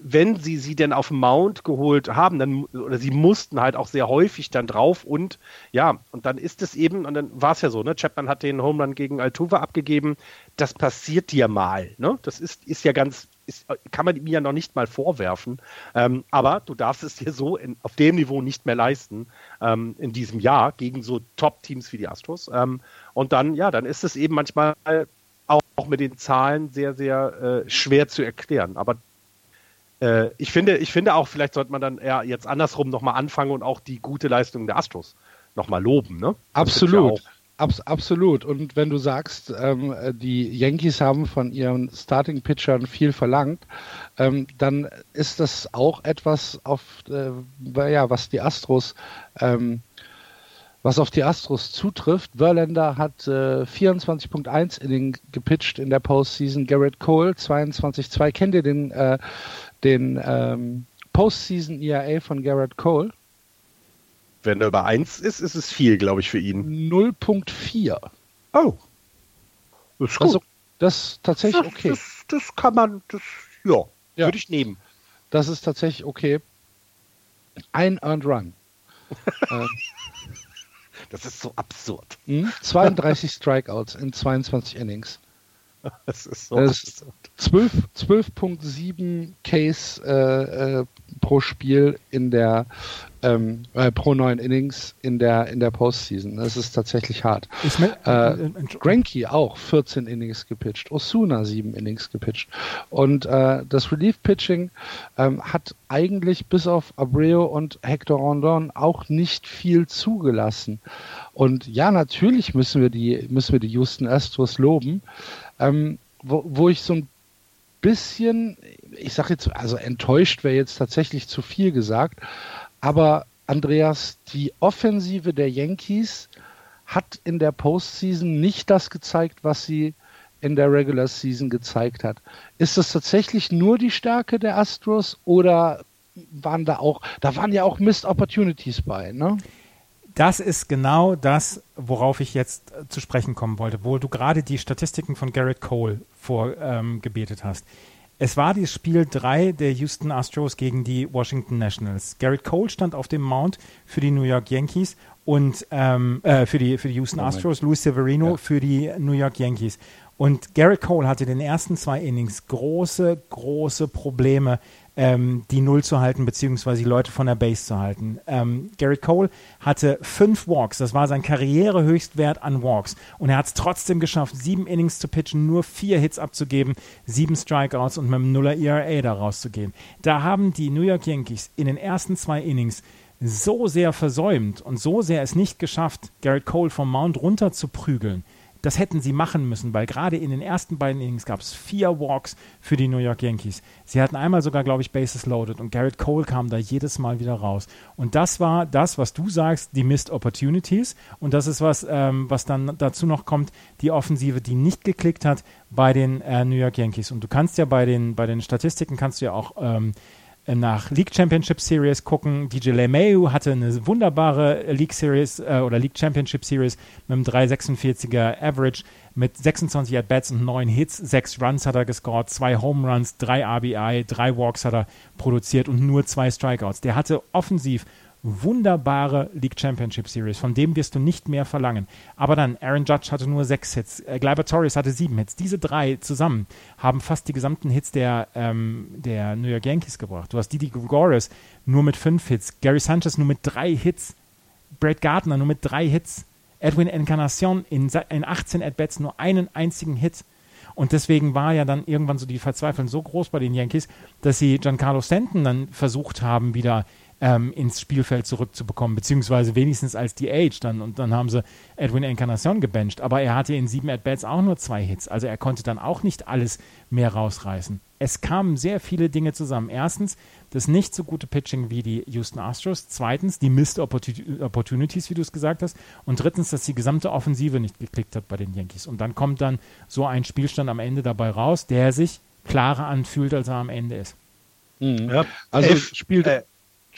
wenn sie sie denn auf Mount geholt haben, dann, oder sie mussten halt auch sehr häufig dann drauf und ja, und dann ist es eben, und dann war es ja so, ne, Chapman hat den Home Run gegen Altuve abgegeben, das passiert dir mal, ne, das ist, ist ja ganz, ist, kann man mir ja noch nicht mal vorwerfen, ähm, aber du darfst es dir so in, auf dem Niveau nicht mehr leisten, ähm, in diesem Jahr, gegen so Top-Teams wie die Astros, ähm, und dann, ja, dann ist es eben manchmal auch, auch mit den Zahlen sehr, sehr äh, schwer zu erklären, aber äh, ich finde, ich finde auch, vielleicht sollte man dann eher jetzt andersrum nochmal anfangen und auch die gute Leistung der Astros nochmal loben, ne? Absolut. Abs absolut. Und wenn du sagst, ähm, die Yankees haben von ihren Starting-Pitchern viel verlangt, ähm, dann ist das auch etwas, auf, äh, ja, was die Astros ähm, was auf die Astros zutrifft. Verlander hat äh, 24.1 Inning gepitcht in der Postseason. Garrett Cole 22.2. Kennt ihr den, äh, den ähm, Postseason ERA von Garrett Cole? Wenn er über 1 ist, ist es viel, glaube ich, für ihn. 0.4. Oh. Das ist gut. Also, das ist tatsächlich okay. Das, das, kann man, das, ja, ja, würde ich nehmen. Das ist tatsächlich okay. Ein Earned Run. [LAUGHS] ähm, das ist so absurd. 32 hm? Strikeouts in 22 Innings. [LAUGHS] Das ist so das absurd. 12,7 Case äh, äh, pro Spiel in der ähm, äh, pro neun Innings in der in der Postseason. Das ist tatsächlich hart. Ich mein, äh, äh, Granky auch 14 Innings gepitcht, Osuna 7 Innings gepitcht und äh, das Relief Pitching ähm, hat eigentlich bis auf Abreu und Hector Rondon auch nicht viel zugelassen. Und ja, natürlich müssen wir die müssen wir die Houston Astros loben, ähm, wo, wo ich so ein bisschen, ich sage jetzt, also enttäuscht wäre jetzt tatsächlich zu viel gesagt, aber Andreas, die Offensive der Yankees hat in der Postseason nicht das gezeigt, was sie in der Regular Season gezeigt hat. Ist das tatsächlich nur die Stärke der Astros oder waren da auch, da waren ja auch Missed Opportunities bei, ne? Das ist genau das, worauf ich jetzt zu sprechen kommen wollte, wo du gerade die Statistiken von Garrett Cole vorgebetet ähm, hast. Es war das Spiel 3 der Houston Astros gegen die Washington Nationals. Garrett Cole stand auf dem Mount für die New York Yankees und ähm, äh, für, die, für die Houston Astros, Luis Severino ja. für die New York Yankees. Und Garrett Cole hatte in den ersten zwei Innings große, große Probleme, ähm, die Null zu halten, beziehungsweise die Leute von der Base zu halten. Ähm, Garrett Cole hatte fünf Walks, das war sein Karrierehöchstwert an Walks. Und er hat es trotzdem geschafft, sieben Innings zu pitchen, nur vier Hits abzugeben, sieben Strikeouts und mit einem Nuller ERA da rauszugehen. Da haben die New York Yankees in den ersten zwei Innings so sehr versäumt und so sehr es nicht geschafft, Garrett Cole vom Mount runter zu prügeln, das hätten sie machen müssen, weil gerade in den ersten beiden Innings gab es vier Walks für die New York Yankees. Sie hatten einmal sogar, glaube ich, Bases loaded und Garrett Cole kam da jedes Mal wieder raus. Und das war das, was du sagst, die Missed Opportunities. Und das ist was, ähm, was dann dazu noch kommt, die Offensive, die nicht geklickt hat bei den äh, New York Yankees. Und du kannst ja bei den, bei den Statistiken kannst du ja auch ähm, äh, nach League Championship Series gucken. DJ LeMayu hatte eine wunderbare League Series äh, oder League Championship Series mit einem 3,46er Average mit 26 At-Bats und 9 Hits. 6 Runs hat er gescored, 2 Home Runs, 3 RBI, 3 Walks hat er produziert und nur 2 Strikeouts. Der hatte offensiv wunderbare League Championship Series, von dem wirst du nicht mehr verlangen. Aber dann, Aaron Judge hatte nur sechs Hits, äh, Gleiber Torres hatte sieben Hits. Diese drei zusammen haben fast die gesamten Hits der, ähm, der New York Yankees gebracht. Du hast Didi Gregorius nur mit fünf Hits, Gary Sanchez nur mit drei Hits, Brad Gardner nur mit drei Hits, Edwin Encarnacion in, in 18 At-Bats nur einen einzigen Hit. Und deswegen war ja dann irgendwann so die Verzweiflung so groß bei den Yankees, dass sie Giancarlo Stanton dann versucht haben, wieder ähm, ins Spielfeld zurückzubekommen, beziehungsweise wenigstens als DH dann. Und dann haben sie Edwin Encarnacion gebencht. Aber er hatte in sieben At-Bats auch nur zwei Hits. Also er konnte dann auch nicht alles mehr rausreißen. Es kamen sehr viele Dinge zusammen. Erstens, das nicht so gute Pitching wie die Houston Astros. Zweitens, die Missed Opportunities, wie du es gesagt hast. Und drittens, dass die gesamte Offensive nicht geklickt hat bei den Yankees. Und dann kommt dann so ein Spielstand am Ende dabei raus, der sich klarer anfühlt, als er am Ende ist. Mhm. Ja, also Elf, spielt. Äh,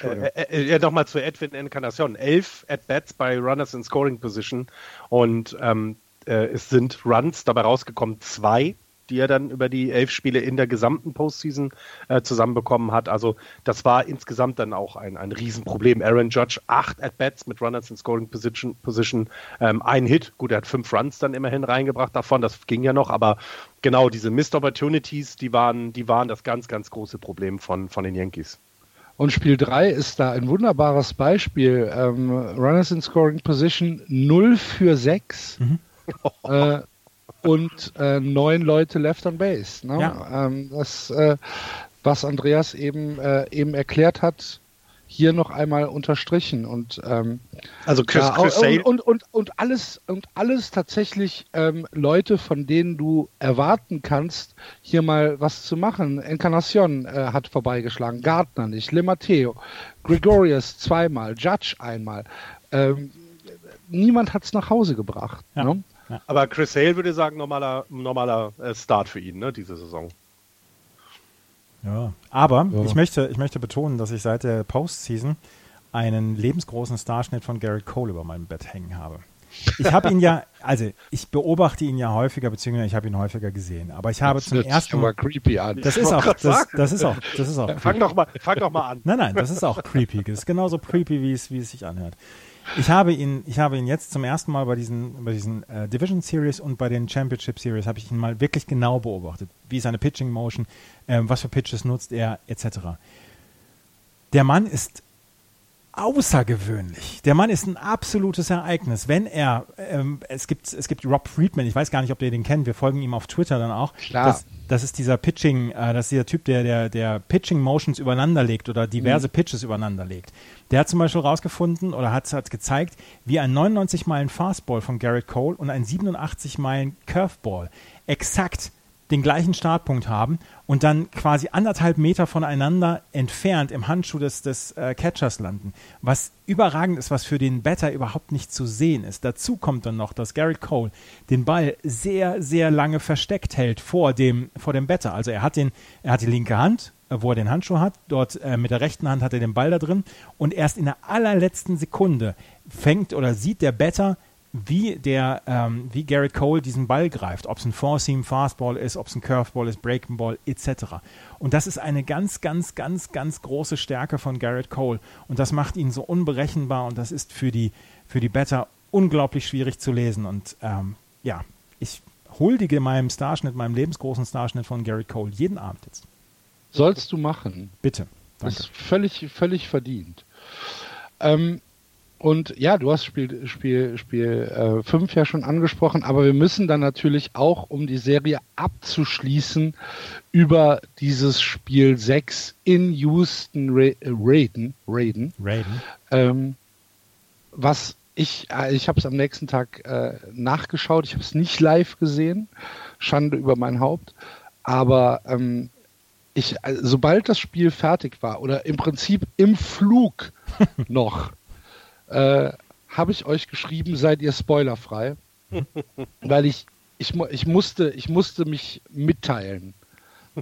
äh, äh, äh, ja, nochmal zu Edwin Encarnacion. Elf At-Bats bei Runners in Scoring Position und ähm, äh, es sind Runs dabei rausgekommen, zwei, die er dann über die elf Spiele in der gesamten Postseason äh, zusammenbekommen hat. Also das war insgesamt dann auch ein, ein Riesenproblem. Aaron Judge, acht At-Bats mit Runners in Scoring Position, Position ähm, ein Hit. Gut, er hat fünf Runs dann immerhin reingebracht davon, das ging ja noch, aber genau diese Missed Opportunities, die waren, die waren das ganz, ganz große Problem von, von den Yankees. Und Spiel 3 ist da ein wunderbares Beispiel. Ähm, Runners in Scoring Position 0 für 6 mhm. äh, und äh, neun Leute left on base. Ne? Ja. Ähm, das, äh, was Andreas eben, äh, eben erklärt hat, hier noch einmal unterstrichen und ähm, also Chris, ja, Chris und, und, und, und alles und alles tatsächlich ähm, Leute, von denen du erwarten kannst, hier mal was zu machen. Encarnacion äh, hat vorbeigeschlagen, Gardner nicht, Le Matteo, Gregorius zweimal, Judge einmal. Ähm, niemand hat es nach Hause gebracht. Ja. Ne? Ja. Aber Chris Hale würde sagen, normaler, normaler äh, Start für ihn, ne, diese Saison. Ja, aber Ja. Ich, möchte, ich möchte betonen, dass ich seit der Postseason einen lebensgroßen Starschnitt von Garrett Cole über meinem Bett hängen habe. Ich habe ihn ja, [LAUGHS] also ich beobachte ihn ja häufiger, beziehungsweise ich habe ihn häufiger gesehen. Aber ich habe Das zum ersten aber creepy an. Das [LAUGHS] ist auch, das, das ist auch, das ist auch. Fang doch mal, fang doch mal an. Nein, nein, das ist auch creepy. Das ist genauso creepy, wie es, wie es sich anhört. Ich habe ihn, ich habe ihn jetzt zum ersten Mal bei diesen, bei diesen äh, Division Series und bei den Championship Series habe ich ihn mal wirklich genau beobachtet. Wie ist seine Pitching Motion, ähm, was für Pitches nutzt er, etc. Der Mann ist außergewöhnlich. Der Mann ist ein absolutes Ereignis. Wenn er, ähm, es gibt, es gibt Rob Friedman, ich weiß gar nicht, ob ihr den kennt, wir folgen ihm auf Twitter dann auch. Klar. Das, das ist dieser Pitching, äh, das ist dieser Typ, der, der, der Pitching Motions übereinander legt oder diverse Pitches übereinander legt. Der hat zum Beispiel rausgefunden oder hat, hat gezeigt, wie ein 99 Meilen Fastball von Garrett Cole und ein 87 Meilen Curveball exakt den gleichen Startpunkt haben und dann quasi anderthalb Meter voneinander entfernt im Handschuh des, des äh, Catchers landen. Was überragend ist, was für den Batter überhaupt nicht zu sehen ist. Dazu kommt dann noch, dass Garrett Cole den Ball sehr, sehr lange versteckt hält vor dem, vor dem Batter. Also er hat, den, er hat die linke Hand, äh, wo er den Handschuh hat. Dort äh, mit der rechten Hand hat er den Ball da drin. Und erst in der allerletzten Sekunde fängt oder sieht der Batter, wie der, ähm, wie Garrett Cole diesen Ball greift, ob es ein Four-Seam Fastball ist, ob es ein Curveball ist, Breaking Ball etc. Und das ist eine ganz, ganz, ganz, ganz große Stärke von Garrett Cole und das macht ihn so unberechenbar und das ist für die, für die Batter unglaublich schwierig zu lesen und ähm, ja, ich huldige meinem Starschnitt, meinem lebensgroßen Starschnitt von Garrett Cole jeden Abend jetzt. Sollst du machen. Bitte. Danke. Ist völlig, völlig verdient. Ähm, und ja, du hast Spiel Spiel Spiel 5 ja schon angesprochen, aber wir müssen dann natürlich auch, um die Serie abzuschließen, über dieses Spiel 6 in Houston Ra Raiden, Raiden Raiden. ähm, was ich, äh, ich habe es am nächsten Tag äh, nachgeschaut, ich habe es nicht live gesehen, Schande über mein Haupt, aber ähm, ich, äh, sobald das Spiel fertig war oder im Prinzip im Flug [LAUGHS] noch, äh, habe ich euch geschrieben, seid ihr spoilerfrei, [LAUGHS] weil ich, ich, mu- ich, musste, ich musste mich mitteilen,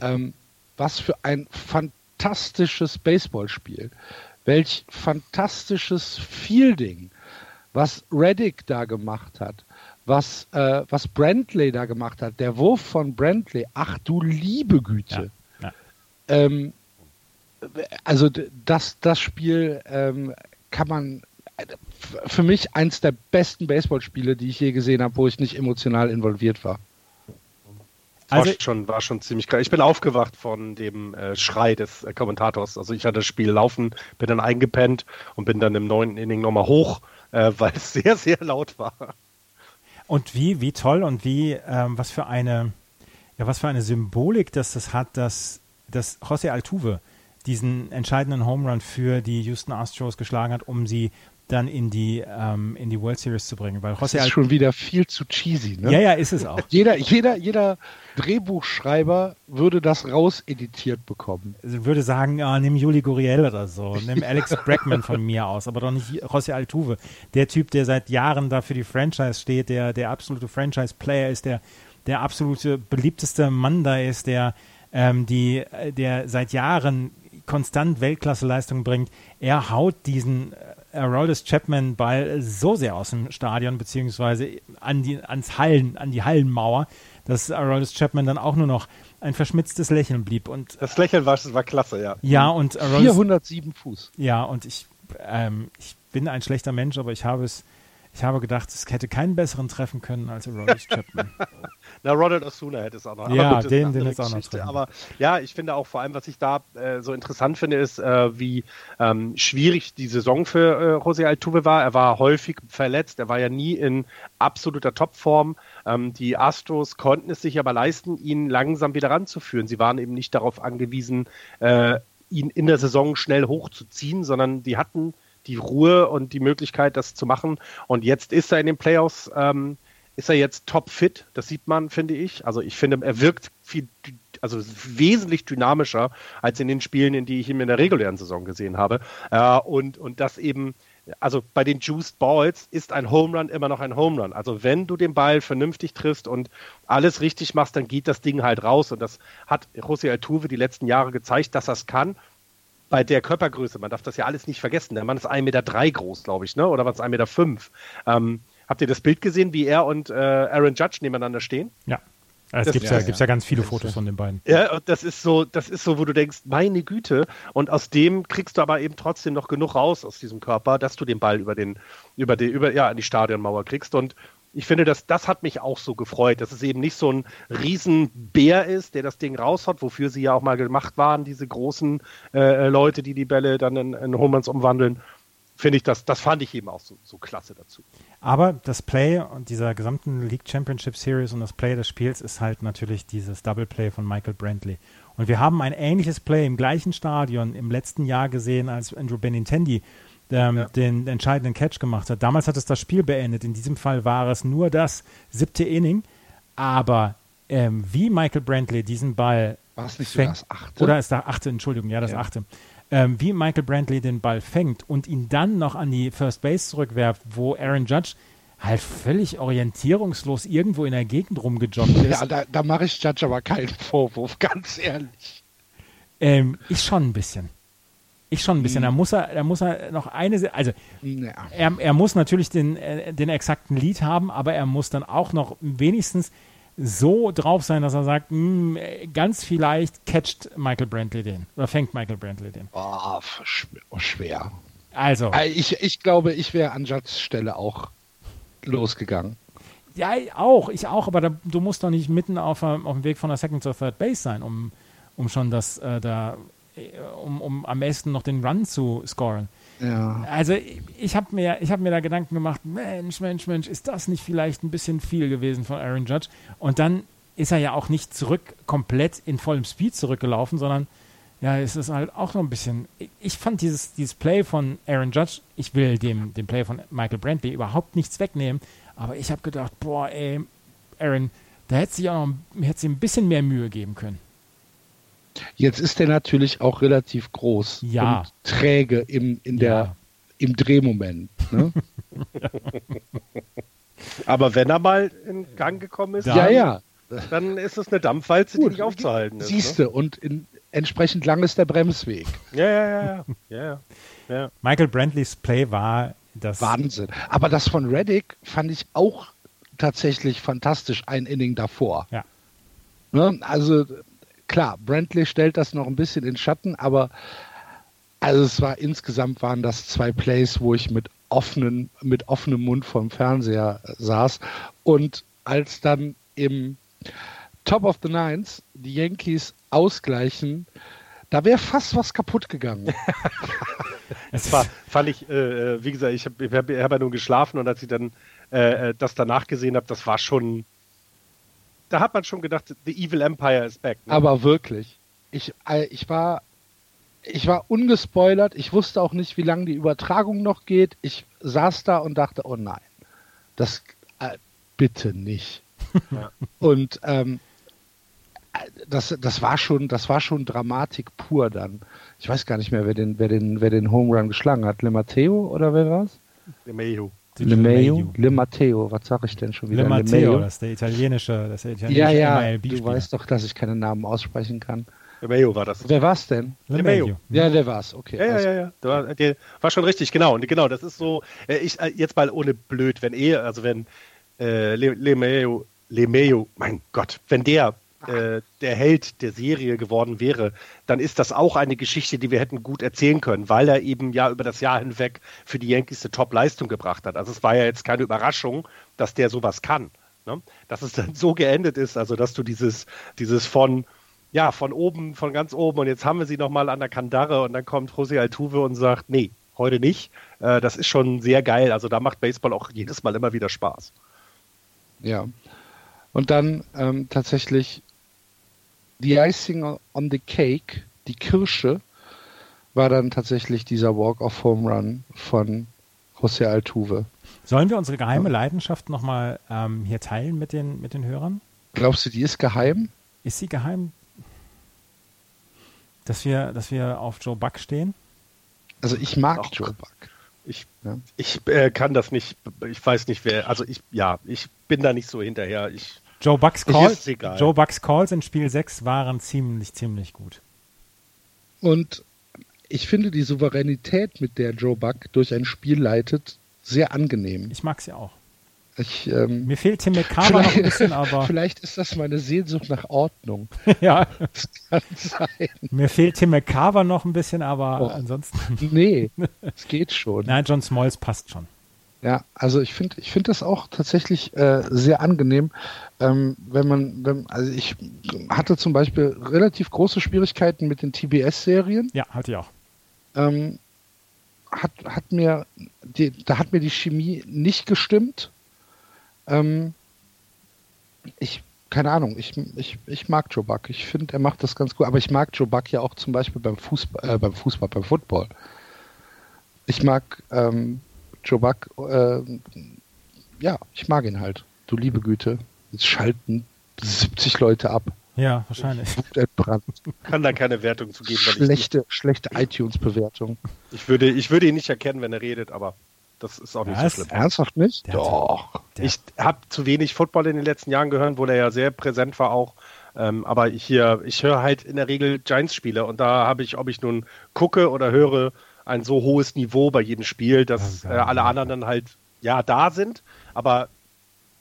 ähm, was für ein fantastisches Baseballspiel, welch fantastisches Fielding, was Reddick da gemacht hat, was, äh, was Brantley da gemacht hat, der Wurf von Brantley, ach du liebe Güte. Ja, ja. Ähm, also das, das Spiel ähm, kann man für mich eins der besten Baseballspiele, die ich je gesehen habe, wo ich nicht emotional involviert war. War, Also- schon, war schon ziemlich geil. Ich bin aufgewacht von dem äh, Schrei des äh, Kommentators. Also ich hatte das Spiel laufen, bin dann eingepennt und bin dann im neunten Inning nochmal hoch, äh, [LAUGHS] weil es sehr, sehr laut war. Und wie, wie toll und wie, ähm, was für eine, ja, was für eine Symbolik dass das hat, dass, dass José Altuve diesen entscheidenden Home Run für die Houston Astros geschlagen hat, um sie dann in die, ähm, in die World Series zu bringen. Weil Das José ist Altuve, schon wieder viel zu cheesy. Ne? ja, ja, ist es auch. Jeder, jeder, jeder Drehbuchschreiber würde das rauseditiert bekommen. Ich würde sagen, ah, nimm Juli Guriel oder so, nimm Alex [LAUGHS] Bregman von mir aus, aber doch nicht José Altuve. Der Typ, der seit Jahren da für die Franchise steht, der der absolute Franchise-Player ist, der der absolute beliebteste Mann da ist, der ähm, die, äh, der seit Jahren konstant Weltklasseleistung bringt. Er haut diesen äh, Aroldis Chapman Ball so sehr aus dem Stadion beziehungsweise an die ans Hallen an die Hallenmauer, dass Aroldis Chapman dann auch nur noch ein verschmitztes Lächeln blieb und Das Lächeln war, war klasse, ja. ja, und Aroldis, 407 Fuß. ja, und ich, ähm, ich bin ein schlechter Mensch, aber ich habe es, ich habe gedacht, es hätte keinen besseren treffen können als Aroldis Chapman. [LAUGHS] Na, Ronald Osuna hätte es auch noch. Ja, gut, den- den ist auch noch drin. Aber ja, ich finde auch vor allem, was ich da äh, so interessant finde, ist, äh, wie ähm, schwierig die Saison für äh, José Altuve war. Er war häufig verletzt. Er war ja nie in absoluter Topform. Ähm, die Astros konnten es sich aber leisten, ihn langsam wieder ranzuführen. Sie waren eben nicht darauf angewiesen, äh, ihn in der Saison schnell hochzuziehen, sondern die hatten die Ruhe und die Möglichkeit, das zu machen. Und jetzt ist er in den Playoffs, ähm, ist er jetzt top fit. Das sieht man, finde ich. Also ich finde, er wirkt viel, also wesentlich dynamischer als in den Spielen, in die ich ihn in der regulären Saison gesehen habe. Äh, und, und das eben, also bei den Juiced Balls ist ein Home Run immer noch ein Home Run. Also wenn du den Ball vernünftig triffst und alles richtig machst, dann geht das Ding halt raus. Und das hat José Altuve die letzten Jahre gezeigt, dass er es kann bei der Körpergröße, man darf das ja alles nicht vergessen. Der Mann ist 1,3 Meter drei groß, glaube ich, ne? Oder was 1,5 Meter? Fünf. Ähm, habt ihr das Bild gesehen, wie er und äh, Aaron Judge nebeneinander stehen? Ja. Es gibt ja, ja, ja, ganz viele Fotos von den beiden. Ja, das ist so, das ist so, wo du denkst, meine Güte. Und aus dem kriegst du aber eben trotzdem noch genug raus aus diesem Körper, dass du den Ball über den, über die, über, ja, an die Stadionmauer kriegst. Und ich finde, das, das hat mich auch so gefreut, dass es eben nicht so ein Riesenbär ist, der das Ding raushaut, wofür sie ja auch mal gemacht waren, diese großen äh, Leute, die die Bälle dann in, in Homans umwandeln. Finde ich, das, das fand ich eben auch so, so klasse dazu. Aber das Play dieser gesamten League Championship Series und das Play des Spiels ist halt natürlich dieses Double Play von Michael Brantley. Und wir haben ein ähnliches Play im gleichen Stadion im letzten Jahr gesehen, als Andrew Benintendi ähm, ja. den entscheidenden Catch gemacht hat. Damals hat es das Spiel beendet. In diesem Fall war es nur das siebte Inning. Aber ähm, wie Michael Brantley diesen Ball. War es nicht fängt, das achte? Oder ist da achte, Entschuldigung, ja, das ja. achte. Ähm, wie Michael Brantley den Ball fängt und ihn dann noch an die First Base zurückwerft, wo Aaron Judge halt völlig orientierungslos irgendwo in der Gegend rumgejoggt ist. Ja, da, da mache ich Judge aber keinen Vorwurf, [LAUGHS] ganz ehrlich. Ähm, ich schon ein bisschen. Ich schon ein bisschen. Da muss er, da muss er noch eine, also ja. er, er muss natürlich den, äh, den exakten Lied haben, aber er muss dann auch noch wenigstens so drauf sein, dass er sagt, mh, hm, ganz vielleicht catcht Michael Brantley den oder fängt Michael Brantley den. Oh, schwer. Also. Äh, ich, ich glaube, ich wäre an Judds Stelle auch losgegangen. Ja, auch, ich auch, aber da, du musst doch nicht mitten auf, auf dem Weg von der Second zur Third Base sein, um, um schon das äh, da um, um am besten noch den Run zu scoren. Ja. Also ich habe mir, hab mir da Gedanken gemacht, Mensch, Mensch, Mensch, ist das nicht vielleicht ein bisschen viel gewesen von Aaron Judge? Und dann ist er ja auch nicht zurück, komplett in vollem Speed zurückgelaufen, sondern ja, es ist halt auch noch ein bisschen. Ich fand dieses, dieses Play von Aaron Judge, ich will dem, dem Play von Michael Brantley überhaupt nichts wegnehmen, aber ich habe gedacht, boah, ey, Aaron, da hätte sich auch noch hätte sich ein bisschen mehr Mühe geben können. Jetzt ist er natürlich auch relativ groß ja. und träge im, in der, ja. im Drehmoment. Ne? [LAUGHS] Aber wenn er mal in Gang gekommen ist, ja, ja. dann ist es eine Dampfwalze, Gut, die nicht aufzuhalten ist. Siehste, ne? und in, entsprechend lang ist der Bremsweg. Ja, ja, ja, ja. ja, Michael Brandleys Play war das. Wahnsinn. Aber das von Reddick fand ich auch tatsächlich fantastisch, ein Inning davor. Ja. Ne? Also klar, Brantley stellt das noch ein bisschen in Schatten, aber also es war insgesamt waren das zwei Plays, wo ich mit offenen, mit offenem Mund vom Fernseher saß. Und als dann im Top of the Nines die Yankees ausgleichen, da wäre fast was kaputt gegangen. [LAUGHS] es war, fand ich, äh, äh wie gesagt, ich habe hab, hab ja nur geschlafen und als ich dann äh, äh das danach gesehen habe, das war schon, da hat man schon gedacht, The Evil Empire is back. Ne? Aber wirklich. Ich, äh, ich war ich war ungespoilert. Ich wusste auch nicht, wie lange die Übertragung noch geht. Ich saß da und dachte, oh nein, das äh, bitte nicht. [LAUGHS] Ja. Und ähm, das, das war schon, das war schon Dramatik pur dann. Ich weiß gar nicht mehr, wer den, wer den, wer den Home Run geschlagen hat. Le Matteo oder wer war's? Le Mayo. Le Mayo? Le Matteo, was sage ich denn schon wieder? Le Matteo, das ist der italienische, das ist der italienische Ja, ja, du weißt doch, dass ich keine Namen aussprechen kann. Le Mayo war das. Wer war's denn? Le Mayo. Ja, der war's, okay. Ja, ja, ja, ja. Der war, der war schon richtig, genau. Und genau, das ist so, äh, ich, äh, jetzt mal ohne blöd, wenn eh, also wenn äh, Le, Le Mayo, Le Mayo, mein Gott, wenn der äh, der Held der Serie geworden wäre, dann ist das auch eine Geschichte, die wir hätten gut erzählen können, weil er eben ja über das Jahr hinweg für die Yankees eine Top-Leistung gebracht hat. Also es war ja jetzt keine Überraschung, dass der sowas kann. Ne? Dass es dann [LAUGHS] so geendet ist, also dass du dieses, dieses von ja, von oben, von ganz oben und jetzt haben wir sie nochmal an der Kandare und dann kommt José Altuve und sagt, nee, heute nicht. Äh, das ist schon sehr geil. Also da macht Baseball auch jedes Mal immer wieder Spaß. Ja. Und dann ähm, tatsächlich die Icing on the Cake, die Kirsche, war dann tatsächlich dieser Walk of Home Run von José Altuve. Sollen wir unsere geheime Leidenschaft nochmal ähm, hier teilen mit den, mit den Hörern? Glaubst du, die ist geheim? Ist sie geheim? Dass wir, dass wir auf Joe Buck stehen? Also ich mag Ach, Joe Buck. Ich, ja. ich äh, kann das nicht, ich weiß nicht wer, also ich, ja, ich bin da nicht so hinterher. Ich, Joe Bucks Calls, Joe Bucks Calls in Spiel 6 waren ziemlich, ziemlich gut. Und ich finde die Souveränität, mit der Joe Buck durch ein Spiel leitet, sehr angenehm. Ich mag sie auch. Ich, ähm, Mir fehlt Tim McCarver noch ein bisschen, aber. [LAUGHS] Vielleicht ist das meine Sehnsucht nach Ordnung. [LAUGHS] ja. Das kann sein. Mir fehlt Tim McCarver noch ein bisschen, aber oh. ansonsten. Nee, [LAUGHS] es geht schon. Nein, John Smalls passt schon. Ja, also ich finde ich finde das auch tatsächlich äh, sehr angenehm, ähm, wenn man, wenn, also ich hatte zum Beispiel relativ große Schwierigkeiten mit den TBS-Serien. Ja, hatte ich auch. Ähm, hat, hat mir, die, da hat mir die Chemie nicht gestimmt. Ähm, ich, keine Ahnung, ich, ich, ich mag Joe Buck. Ich finde, er macht das ganz gut. Aber ich mag Joe Buck ja auch zum Beispiel beim Fußball, äh, beim Fußball, beim Football. Ich mag ähm, Joe Buck, äh, ja, ich mag ihn halt. Du liebe Güte. Jetzt schalten 70 Leute ab. Ja, wahrscheinlich. Kann da keine Wertung zu geben. Schlechte, schlechte iTunes-Bewertung. Ich würde, ich würde ihn nicht erkennen, wenn er redet, aber das ist auch nicht ja, so schlimm. Ernsthaft nicht? Der Doch. ich habe zu wenig Football in den letzten Jahren gehört, wo er ja sehr präsent war auch. Ähm, aber ich hier, ich höre halt in der Regel Giants-Spiele und da habe ich, ob ich nun gucke oder höre, ein so hohes Niveau bei jedem Spiel, dass äh, alle anderen dann halt ja da sind, aber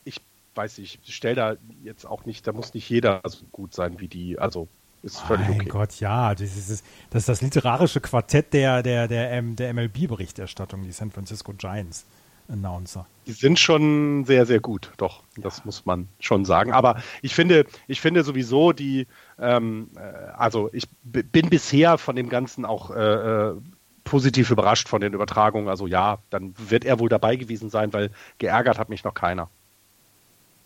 ich weiß nicht, ich stelle da jetzt auch nicht, da muss nicht jeder so gut sein wie die, also ist völlig mein okay. Gott, ja, das ist, das ist das literarische Quartett der, der, der, der MLB-Berichterstattung, die San Francisco Giants. Announcer. Die sind schon sehr, sehr gut, doch, das muss man schon sagen. Aber ich finde, ich finde sowieso die, ähm, äh, also ich bin bisher von dem Ganzen auch äh, äh positiv überrascht von den Übertragungen. Also ja, dann wird er wohl dabei gewesen sein, weil geärgert hat mich noch keiner.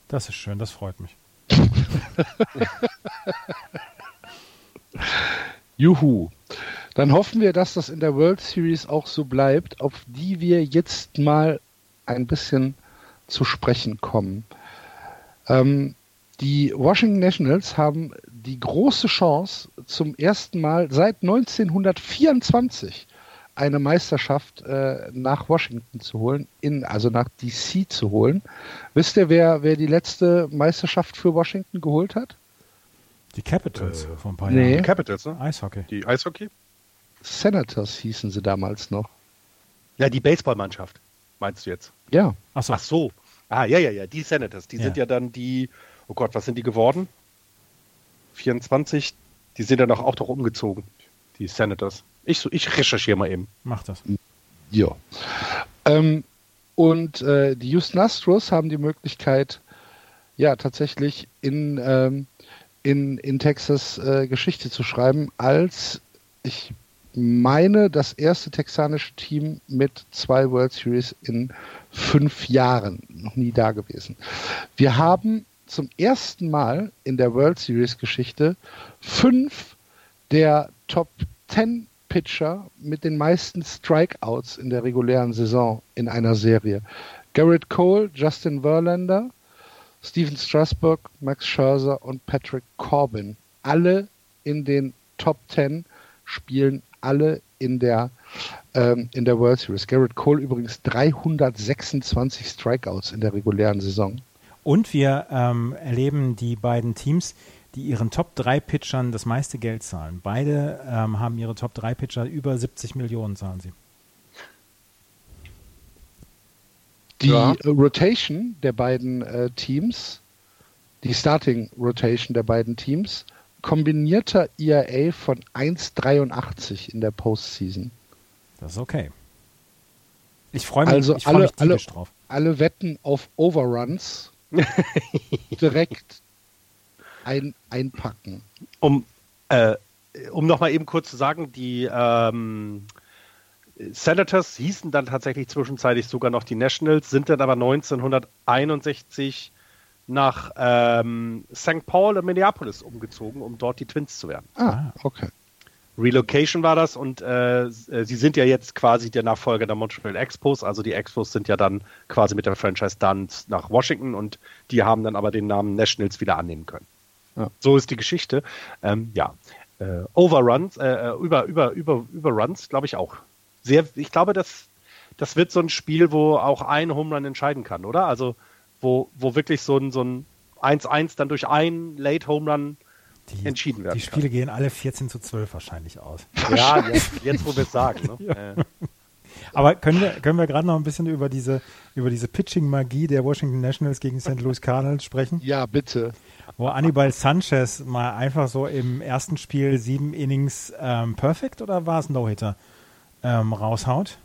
Das ist schön, das freut mich. [LAUGHS] Juhu. Dann hoffen wir, dass das in der World Series auch so bleibt, auf die wir jetzt mal ein bisschen zu sprechen kommen. Ähm, die Washington Nationals haben die große Chance, zum ersten Mal seit 1924 eine Meisterschaft äh, nach Washington zu holen, in, also nach DC zu holen. Wisst ihr, wer, wer die letzte Meisterschaft für Washington geholt hat? Die Capitals äh, vor ein paar nee. Jahren. Die Capitals, ne? Eishockey. Die Eishockey? Senators hießen sie damals noch. Ja, die Baseballmannschaft, meinst du jetzt? Ja. Ach so. Ach so. Ah, ja, ja, ja, die Senators. Die ja. sind ja dann die, oh Gott, was sind die geworden? 24? Die sind dann auch, auch doch umgezogen, die Senators. Ich, ich recherchiere mal eben. Mach das. Ja. Ähm, und äh, die Houston Astros haben die Möglichkeit, ja, tatsächlich in, ähm, in, in Texas äh, Geschichte zu schreiben, als ich meine, das erste texanische Team mit zwei World Series in fünf Jahren. Noch nie da gewesen. Wir haben zum ersten Mal in der World Series Geschichte fünf der Top 10 Pitcher mit den meisten Strikeouts in der regulären Saison in einer Serie. Garrett Cole, Justin Verlander, Steven Strasburg, Max Scherzer und Patrick Corbin. Alle in den Top 10 spielen alle in der, ähm, in der World Series. Garrett Cole übrigens 326 Strikeouts in der regulären Saison. Und wir ähm, erleben die beiden Teams, die ihren Top 3 Pitchern das meiste Geld zahlen. Beide ähm, haben ihre Top 3 Pitcher über 70 Millionen zahlen sie. Die ja. Rotation der beiden äh, Teams, die Starting Rotation der beiden Teams, kombinierter ERA von 1,83 in der Postseason. Das ist okay. Ich freue mich, also ich alle, mich alle, drauf. Alle wetten auf Overruns [LAUGHS] direkt ein, einpacken. Um, äh, um nochmal eben kurz zu sagen, die ähm, Senators hießen dann tatsächlich zwischenzeitlich sogar noch die Nationals, sind dann aber 1961 nach ähm, St. Paul in Minneapolis umgezogen, um dort die Twins zu werden. Ah, okay. Relocation war das und äh, sie sind ja jetzt quasi der Nachfolger der Montreal Expos. Also die Expos sind ja dann quasi mit der Franchise dann nach Washington und die haben dann aber den Namen Nationals wieder annehmen können. Ja. So ist die Geschichte. Ähm, ja, äh, Overruns, äh, äh über, über, über, Überruns, glaube ich auch. Sehr, ich glaube, das, das wird so ein Spiel, wo auch ein Home Run entscheiden kann, oder? Also, wo, wo wirklich so ein, so ein 1-1 dann durch ein Late Home Run die, entschieden werden Die Spiele kann. gehen alle 14 zu 12 wahrscheinlich aus. Ja, [LAUGHS] jetzt, jetzt wo wir es sagen. Ne? Ja. Aber können wir, können wir gerade noch ein bisschen über diese, über diese Pitching-Magie der Washington Nationals gegen St. Louis Cardinals sprechen? Ja, bitte. Wo Anibal Sanchez mal einfach so im ersten Spiel sieben Innings ähm, perfekt oder war es No-Hitter ähm, raushaut?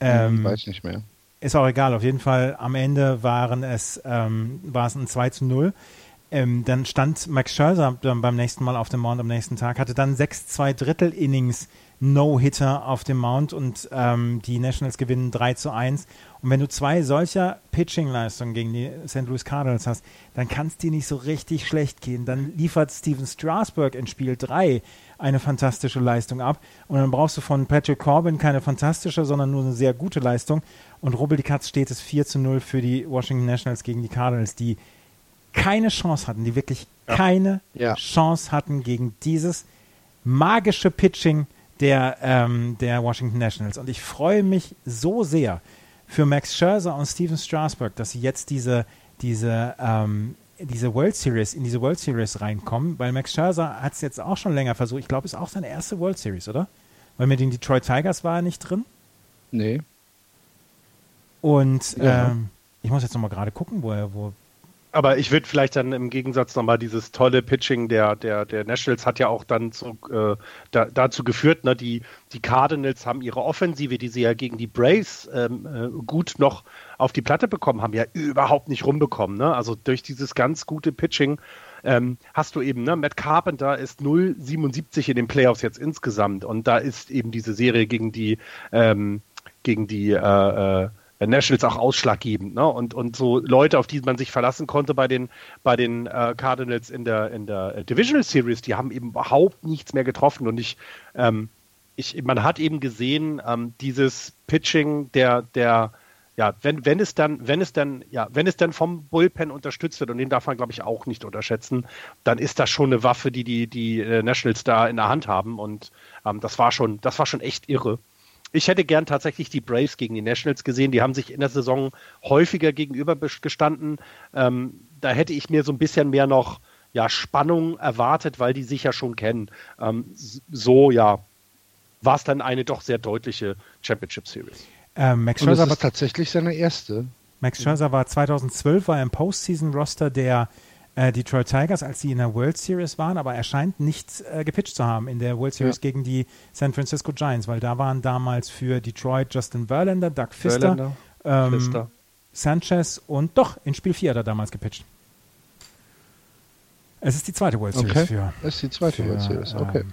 Ähm, ich weiß nicht mehr. Ist auch egal. Auf jeden Fall am Ende waren es, ähm, war es ein 2 zu 0. Ähm, dann stand Max Scherzer beim nächsten Mal auf dem Mount am nächsten Tag, hatte dann sechs zwei Drittel Innings No-Hitter auf dem Mount und ähm, die Nationals gewinnen 3 zu 1. Und wenn du zwei solcher Pitching-Leistungen gegen die St. Louis Cardinals hast, dann kann es dir nicht so richtig schlecht gehen. Dann liefert Steven Strasburg in Spiel 3 eine fantastische Leistung ab und dann brauchst du von Patrick Corbin keine fantastische, sondern nur eine sehr gute Leistung. Und Rubbel die Katz steht es 4 zu 0 für die Washington Nationals gegen die Cardinals, die keine Chance hatten, die wirklich ja. keine ja. Chance hatten gegen dieses magische Pitching der, ähm, der Washington Nationals. Und ich freue mich so sehr für Max Scherzer und Steven Strasburg, dass sie jetzt diese, diese, ähm, diese World Series, in diese World Series reinkommen, weil Max Scherzer hat es jetzt auch schon länger versucht. Ich glaube, es ist auch seine erste World Series, oder? Weil mit den Detroit Tigers war er nicht drin. Nee. Und ja. ähm, ich muss jetzt nochmal gerade gucken, wo er, wo, aber ich würde vielleicht dann im Gegensatz nochmal dieses tolle Pitching der, der, der Nationals hat ja auch dann zu, äh, da, dazu geführt, ne, die, die Cardinals haben ihre Offensive, die sie ja gegen die Braves ähm, äh, gut noch auf die Platte bekommen haben, ja überhaupt nicht rumbekommen. Ne? Also durch dieses ganz gute Pitching ähm, hast du eben, ne, Matt Carpenter ist 0,77 in den Playoffs jetzt insgesamt und da ist eben diese Serie gegen die, ähm, gegen die äh, äh Nationals auch ausschlaggebend. Ne? Und, und so Leute, auf die man sich verlassen konnte bei den, bei den äh, Cardinals in der, in der Divisional Series, die haben eben überhaupt nichts mehr getroffen. Und ich, ähm, ich man hat eben gesehen, ähm, dieses Pitching der, der, ja, wenn, wenn es dann, wenn es dann, ja, wenn es dann vom Bullpen unterstützt wird, und den darf man, glaube ich, auch nicht unterschätzen, dann ist das schon eine Waffe, die die, die äh, Nationals da in der Hand haben. Und ähm, das war schon, das war schon echt irre. Ich hätte gern tatsächlich die Braves gegen die Nationals gesehen. Die haben sich in der Saison häufiger gegenübergestanden. Ähm, da hätte ich mir so ein bisschen mehr noch ja, Spannung erwartet, weil die sich ja schon kennen. Ähm, so, ja, war es dann eine doch sehr deutliche Championship Series. Ähm, Max Scherzer war tatsächlich seine erste. Max Scherzer war 2012 war im Postseason-Roster der äh, Detroit Tigers, als sie in der World Series waren, aber er scheint nicht äh, gepitcht zu haben in der World Series ja. gegen die San Francisco Giants, weil da waren damals für Detroit Justin Verlander, Doug Fister, ähm, Fister. Sanchez und doch, in Spiel 4 hat er damals gepitcht. Es ist die zweite World Series okay. für. Es ist die zweite für, World Series, okay. Ähm,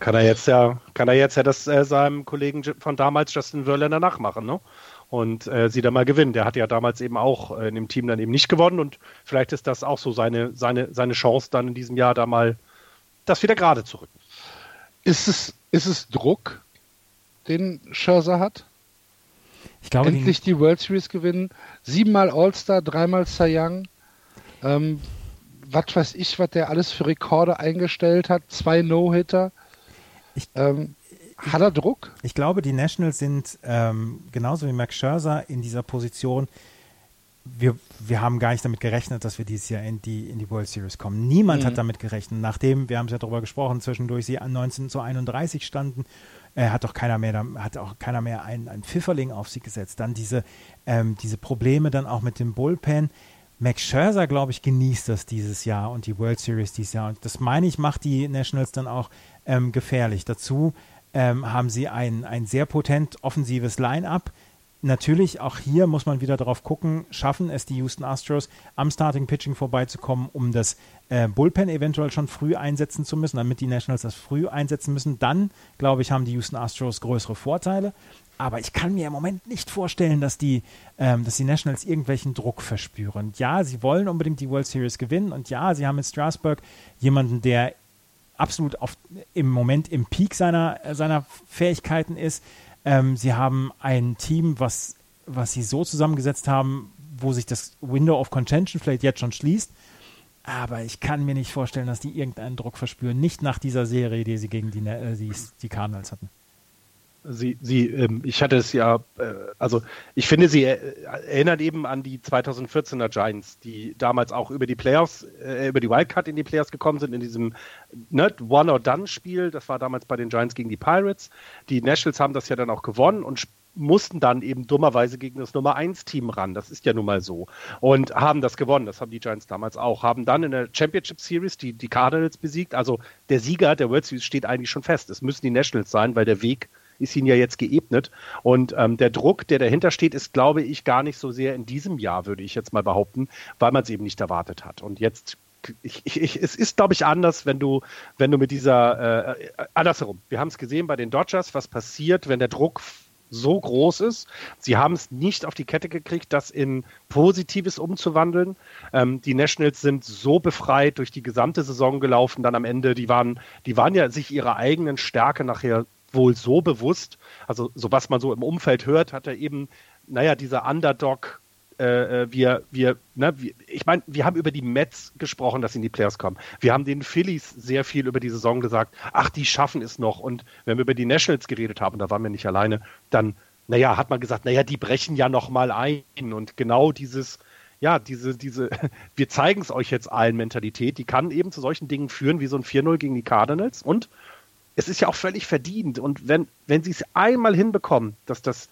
kann er jetzt ja, kann er jetzt ja das äh, seinem Kollegen von damals Justin Verlander nachmachen, ne? Und äh, sie da mal gewinnen. Der hat ja damals eben auch äh, in dem Team dann eben nicht gewonnen und vielleicht ist das auch so seine, seine, seine Chance, dann in diesem Jahr da mal das wieder gerade zu rücken. Ist es, ist es Druck, den Scherzer hat? Ich glaube, Endlich die, World Series gewinnen, siebenmal All-Star, dreimal Cy Young. Ähm, was weiß ich, was der alles für Rekorde eingestellt hat, zwei No-Hitter. Ähm, hat er Druck? Ich glaube, die Nationals sind ähm, genauso wie Max Scherzer in dieser Position. Wir, wir haben gar nicht damit gerechnet, dass wir dieses Jahr in die, in die World Series kommen. Niemand mhm. hat damit gerechnet. Nachdem, wir haben es ja darüber gesprochen, zwischendurch sie an 19 zu 31 standen, äh, hat doch keiner mehr, hat auch keiner mehr ein, ein Pfifferling auf sie gesetzt. Dann diese, ähm, diese Probleme dann auch mit dem Bullpen. Max Scherzer, glaube ich, genießt das dieses Jahr und die World Series dieses Jahr. Und das meine ich, macht die Nationals dann auch ähm, gefährlich. Dazu ähm, haben sie ein, ein sehr potent offensives Line-up. Natürlich, auch hier muss man wieder darauf gucken, schaffen es die Houston Astros am Starting Pitching vorbeizukommen, um das äh, Bullpen eventuell schon früh einsetzen zu müssen, damit die Nationals das früh einsetzen müssen. Dann, glaube ich, haben die Houston Astros größere Vorteile. Aber ich kann mir im Moment nicht vorstellen, dass die, ähm, dass die Nationals irgendwelchen Druck verspüren. Ja, sie wollen unbedingt die World Series gewinnen und ja, sie haben mit Strasburg jemanden, der absolut auf, im Moment im Peak seiner, seiner Fähigkeiten ist. Ähm, sie haben ein Team, was, was sie so zusammengesetzt haben, wo sich das Window of Contention vielleicht jetzt schon schließt. Aber ich kann mir nicht vorstellen, dass die irgendeinen Druck verspüren. Nicht nach dieser Serie, die sie gegen die, äh, die, die Cardinals hatten. Sie, sie, ähm, ich hatte es ja, äh, also ich finde, sie äh, erinnert eben an die 2014er Giants, die damals auch über die Playoffs, äh, über die Wildcard in die Playoffs gekommen sind, in diesem ne, One-or-Done-Spiel. Das war damals bei den Giants gegen die Pirates. Die Nationals haben das ja dann auch gewonnen und mussten dann eben dummerweise gegen das Nummer 1 Team ran. Das ist ja nun mal so. Und haben das gewonnen. Das haben die Giants damals auch. Haben dann in der Championship Series die, die Cardinals besiegt. Also der Sieger der World Series steht eigentlich schon fest. Es müssen die Nationals sein, weil der Weg ist ihnen ja jetzt geebnet. Und ähm, der Druck, der dahinter steht, ist, glaube ich, gar nicht so sehr in diesem Jahr, würde ich jetzt mal behaupten, weil man es eben nicht erwartet hat. Und jetzt ich, ich, ich, es ist, glaube ich, anders, wenn du, wenn du mit dieser, äh, andersherum. Wir haben es gesehen bei den Dodgers, was passiert, wenn der Druck so groß ist. Sie haben es nicht auf die Kette gekriegt, das in Positives umzuwandeln. Ähm, die Nationals sind so befreit durch die gesamte Saison gelaufen, dann am Ende, die waren, die waren ja sich ihrer eigenen Stärke nachher wohl so bewusst, also so was man so im Umfeld hört, hat er eben, naja, dieser Underdog, äh, äh, wir, wir, ne, wir, ich meine, wir haben über die Mets gesprochen, dass sie in die Playoffs kommen. Wir haben den Phillies sehr viel über die Saison gesagt, ach, die schaffen es noch. Und wenn wir über die Nationals geredet haben, da waren wir nicht alleine, dann, naja, hat man gesagt, naja, die brechen ja noch mal ein. Und genau dieses, ja, diese, diese, [LAUGHS] wir zeigen es euch jetzt allen Mentalität, die kann eben zu solchen Dingen führen, wie so ein 4-0 gegen die Cardinals. Und es ist ja auch völlig verdient. Und wenn, wenn sie es einmal hinbekommen, dass das,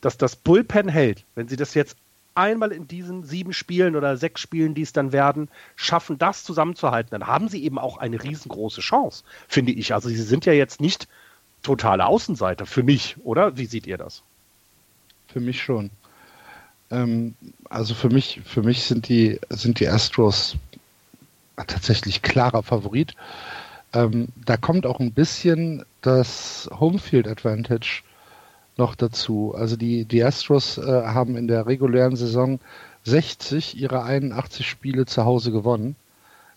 dass das Bullpen hält, wenn sie das jetzt einmal in diesen sieben Spielen oder sechs Spielen, die es dann werden, schaffen, das zusammenzuhalten, dann haben sie eben auch eine riesengroße Chance, finde ich. Also sie sind ja jetzt nicht totale Außenseiter für mich, oder? Wie seht ihr das? Für mich schon. Ähm, also für mich, für mich sind die, sind die Astros tatsächlich klarer Favorit. Ähm, da kommt auch ein bisschen das Homefield Advantage noch dazu. Also die, die Astros äh, haben in der regulären Saison 60 ihrer 81 Spiele zu Hause gewonnen.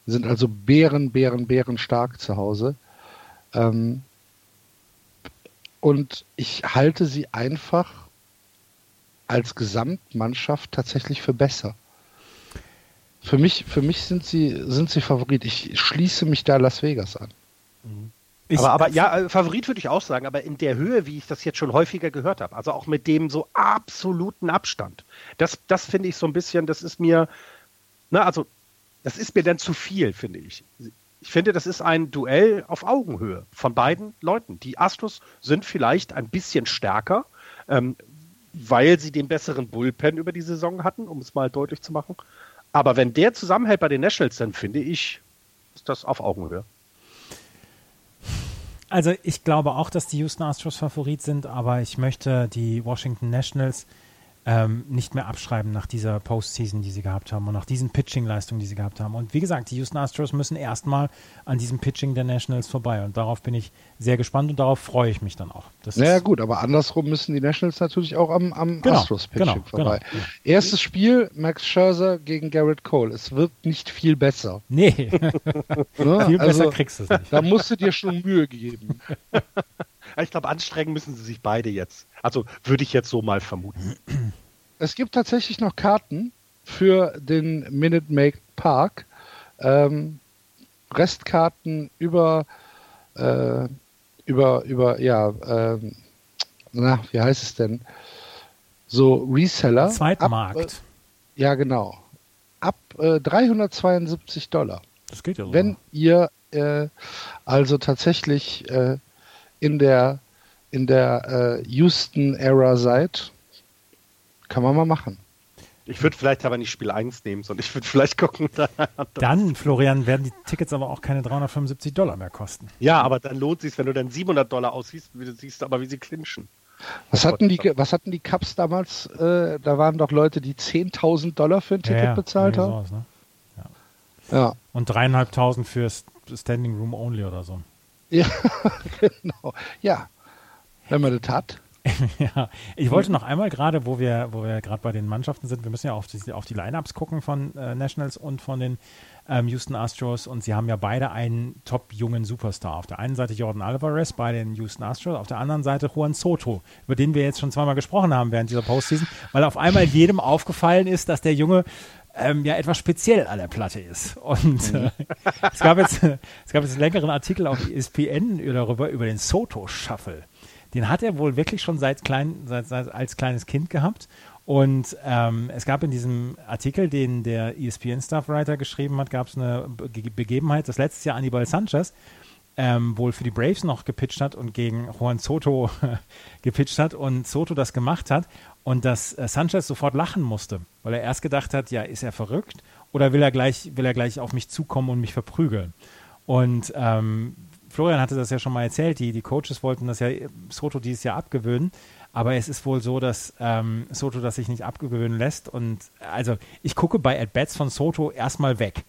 Sind also Bären, Bären, Bären stark zu Hause. Ähm, und ich halte sie einfach als Gesamtmannschaft tatsächlich für besser. Für mich, für mich sind sie, sind sie Favorit. Ich schließe mich da Las Vegas an. Ich, aber, aber ja, äh, Favorit würde ich auch sagen, aber in der Höhe, wie ich das jetzt schon häufiger gehört habe, also auch mit dem so absoluten Abstand. Das, das finde ich so ein bisschen, das ist mir, na, also, das ist mir dann zu viel, finde ich. Ich finde, das ist ein Duell auf Augenhöhe von beiden Leuten. Die Astros sind vielleicht ein bisschen stärker, ähm, weil sie den besseren Bullpen über die Saison hatten, um es mal deutlich zu machen. Aber wenn der zusammenhält bei den Nationals, dann finde ich, ist das auf Augenhöhe. Also ich glaube auch, dass die Houston Astros Favorit sind, aber ich möchte die Washington Nationals ähm, nicht mehr abschreiben nach dieser Postseason, die sie gehabt haben und nach diesen Pitching-Leistungen, die sie gehabt haben. Und wie gesagt, die Houston Astros müssen erstmal an diesem Pitching der Nationals vorbei. Und darauf bin ich sehr gespannt und darauf freue ich mich dann auch. Das naja gut, aber andersrum müssen die Nationals natürlich auch am, am genau, Astros-Pitching genau, vorbei. Genau. Erstes Spiel, Max Scherzer gegen Garrett Cole. Es wird nicht viel besser. Nee, [LAUGHS] ne? viel besser also, kriegst du es nicht. Da musst du dir schon Mühe geben. [LAUGHS] Ich glaube, anstrengen müssen sie sich beide jetzt. Also würde ich jetzt so mal vermuten. Es gibt tatsächlich noch Karten für den Minute Make Park. Ähm, Restkarten über, äh, über, über, ja, ähm, na, wie heißt es denn? So Reseller. Zweitmarkt. Ab, äh, ja, genau. Ab äh, 372 Dollar. Das geht ja so. Wenn ihr äh, also tatsächlich äh, in der, in der äh, Houston-Ära seid, kann man mal machen. Ich würde vielleicht aber nicht Spiel 1 nehmen, sondern ich würde vielleicht gucken. [LAUGHS] Dann, Florian, werden die Tickets aber auch keine 375 Dollar mehr kosten. Ja, aber dann lohnt es sich, wenn du dann 700 Dollar aussiehst, wie du siehst aber, wie sie clinchen. Was hatten die, was hatten die Cups damals? Äh, da waren doch Leute, die 10.000 Dollar für ein Ticket ja, bezahlt haben. Sowas, ne? ja. ja. Und dreieinhalbtausend für Standing Room Only oder so. Ja, [LAUGHS] genau. Ja, wenn man das hat. [LAUGHS] ja, ich wollte noch einmal gerade, wo wir, wo wir gerade bei den Mannschaften sind, wir müssen ja auf die, auf die Lineups gucken von äh, Nationals und von den ähm, Houston Astros und sie haben ja beide einen top-jungen Superstar. Auf der einen Seite Jordan Alvarez bei den Houston Astros, auf der anderen Seite Juan Soto, über den wir jetzt schon zweimal gesprochen haben während dieser Postseason, weil auf einmal jedem aufgefallen ist, dass der Junge ähm, ja etwas speziell an der Platte ist. Und äh, es, gab jetzt, [LAUGHS] es gab jetzt einen längeren Artikel auf ESPN darüber, über den Soto Shuffle. Den hat er wohl wirklich schon seit klein, seit, seit als kleines Kind gehabt. Und ähm, es gab in diesem Artikel, den der ESPN-Staffwriter geschrieben hat, gab es eine Be Begebenheit, dass letztes Jahr Anibal Sanchez ähm, wohl für die Braves noch gepitcht hat und gegen Juan Soto [LAUGHS] gepitcht hat und Soto das gemacht hat und dass äh, Sanchez sofort lachen musste, weil er erst gedacht hat, ja, ist er verrückt oder will er gleich, will er gleich auf mich zukommen und mich verprügeln? Und ähm, Florian hatte das ja schon mal erzählt, die, die Coaches wollten das ja Soto dieses Jahr abgewöhnen, aber es ist wohl so, dass ähm, Soto das sich nicht abgewöhnen lässt und also ich gucke bei At-Bats von Soto erstmal weg.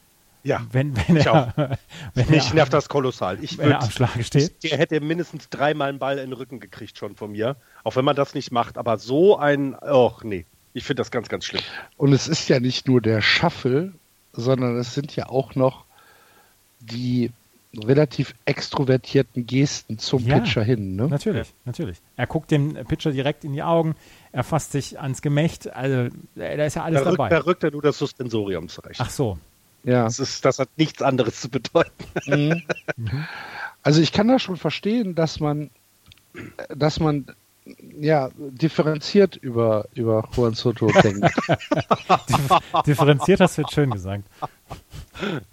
Ja, wenn, wenn ich er, auch. [LAUGHS] Wenn Mich er, nervt das kolossal. Ich [LAUGHS] wenn würd, er am Schlag steht. Der hätte mindestens dreimal einen Ball in den Rücken gekriegt schon von mir, auch wenn man das nicht macht. Aber so ein, ach nee, ich finde das ganz, ganz schlimm. Und es ist ja nicht nur der Shuffle, sondern es sind ja auch noch die relativ extrovertierten Gesten zum ja, Pitcher hin. Ne? Natürlich, natürlich. Er guckt dem Pitcher direkt in die Augen, er fasst sich ans Gemächt, also da ist ja alles da dabei. Da rückt er nur das Suspensorium zurecht. Ach so, ja. Das, ist, das hat nichts anderes zu bedeuten. [LAUGHS] Mhm. Also ich kann da schon verstehen, dass man, dass man ja, differenziert über, über Juan Soto [LAUGHS] denkt. differenziert hast du jetzt schön gesagt.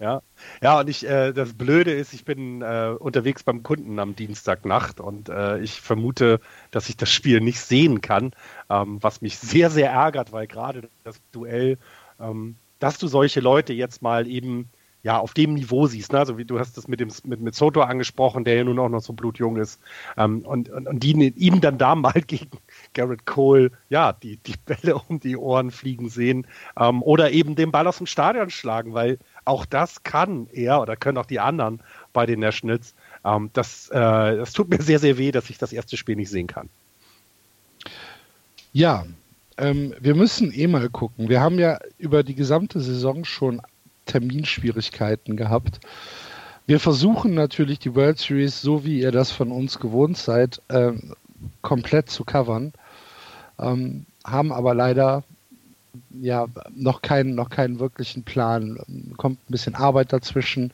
Ja, ja und ich, äh, das Blöde ist, ich bin äh, unterwegs beim Kunden am Dienstagnacht und äh, ich vermute, dass ich das Spiel nicht sehen kann, ähm, was mich sehr, sehr ärgert, weil gerade das Duell ähm, dass du solche Leute jetzt mal eben ja auf dem Niveau siehst. Ne? Also wie du hast das mit dem mit, mit Soto angesprochen, der ja nun auch noch so blutjung ist. Ähm, und, und, und die ihm dann da mal [LAUGHS] gegen Garrett Cole ja die, die Bälle um die Ohren fliegen sehen ähm, oder eben den Ball aus dem Stadion schlagen, weil auch das kann er oder können auch die anderen bei den Nationals. Ähm, das, äh, das tut mir [LAUGHS] sehr, sehr weh, dass ich das erste Spiel nicht sehen kann. Ja, ähm, wir müssen eh mal gucken. Wir haben ja über die gesamte Saison schon Terminschwierigkeiten gehabt. Wir versuchen natürlich die World Series, so wie ihr das von uns gewohnt seid, äh, komplett zu covern, ähm, haben aber leider ja noch keinen noch keinen wirklichen Plan. Kommt ein bisschen Arbeit dazwischen,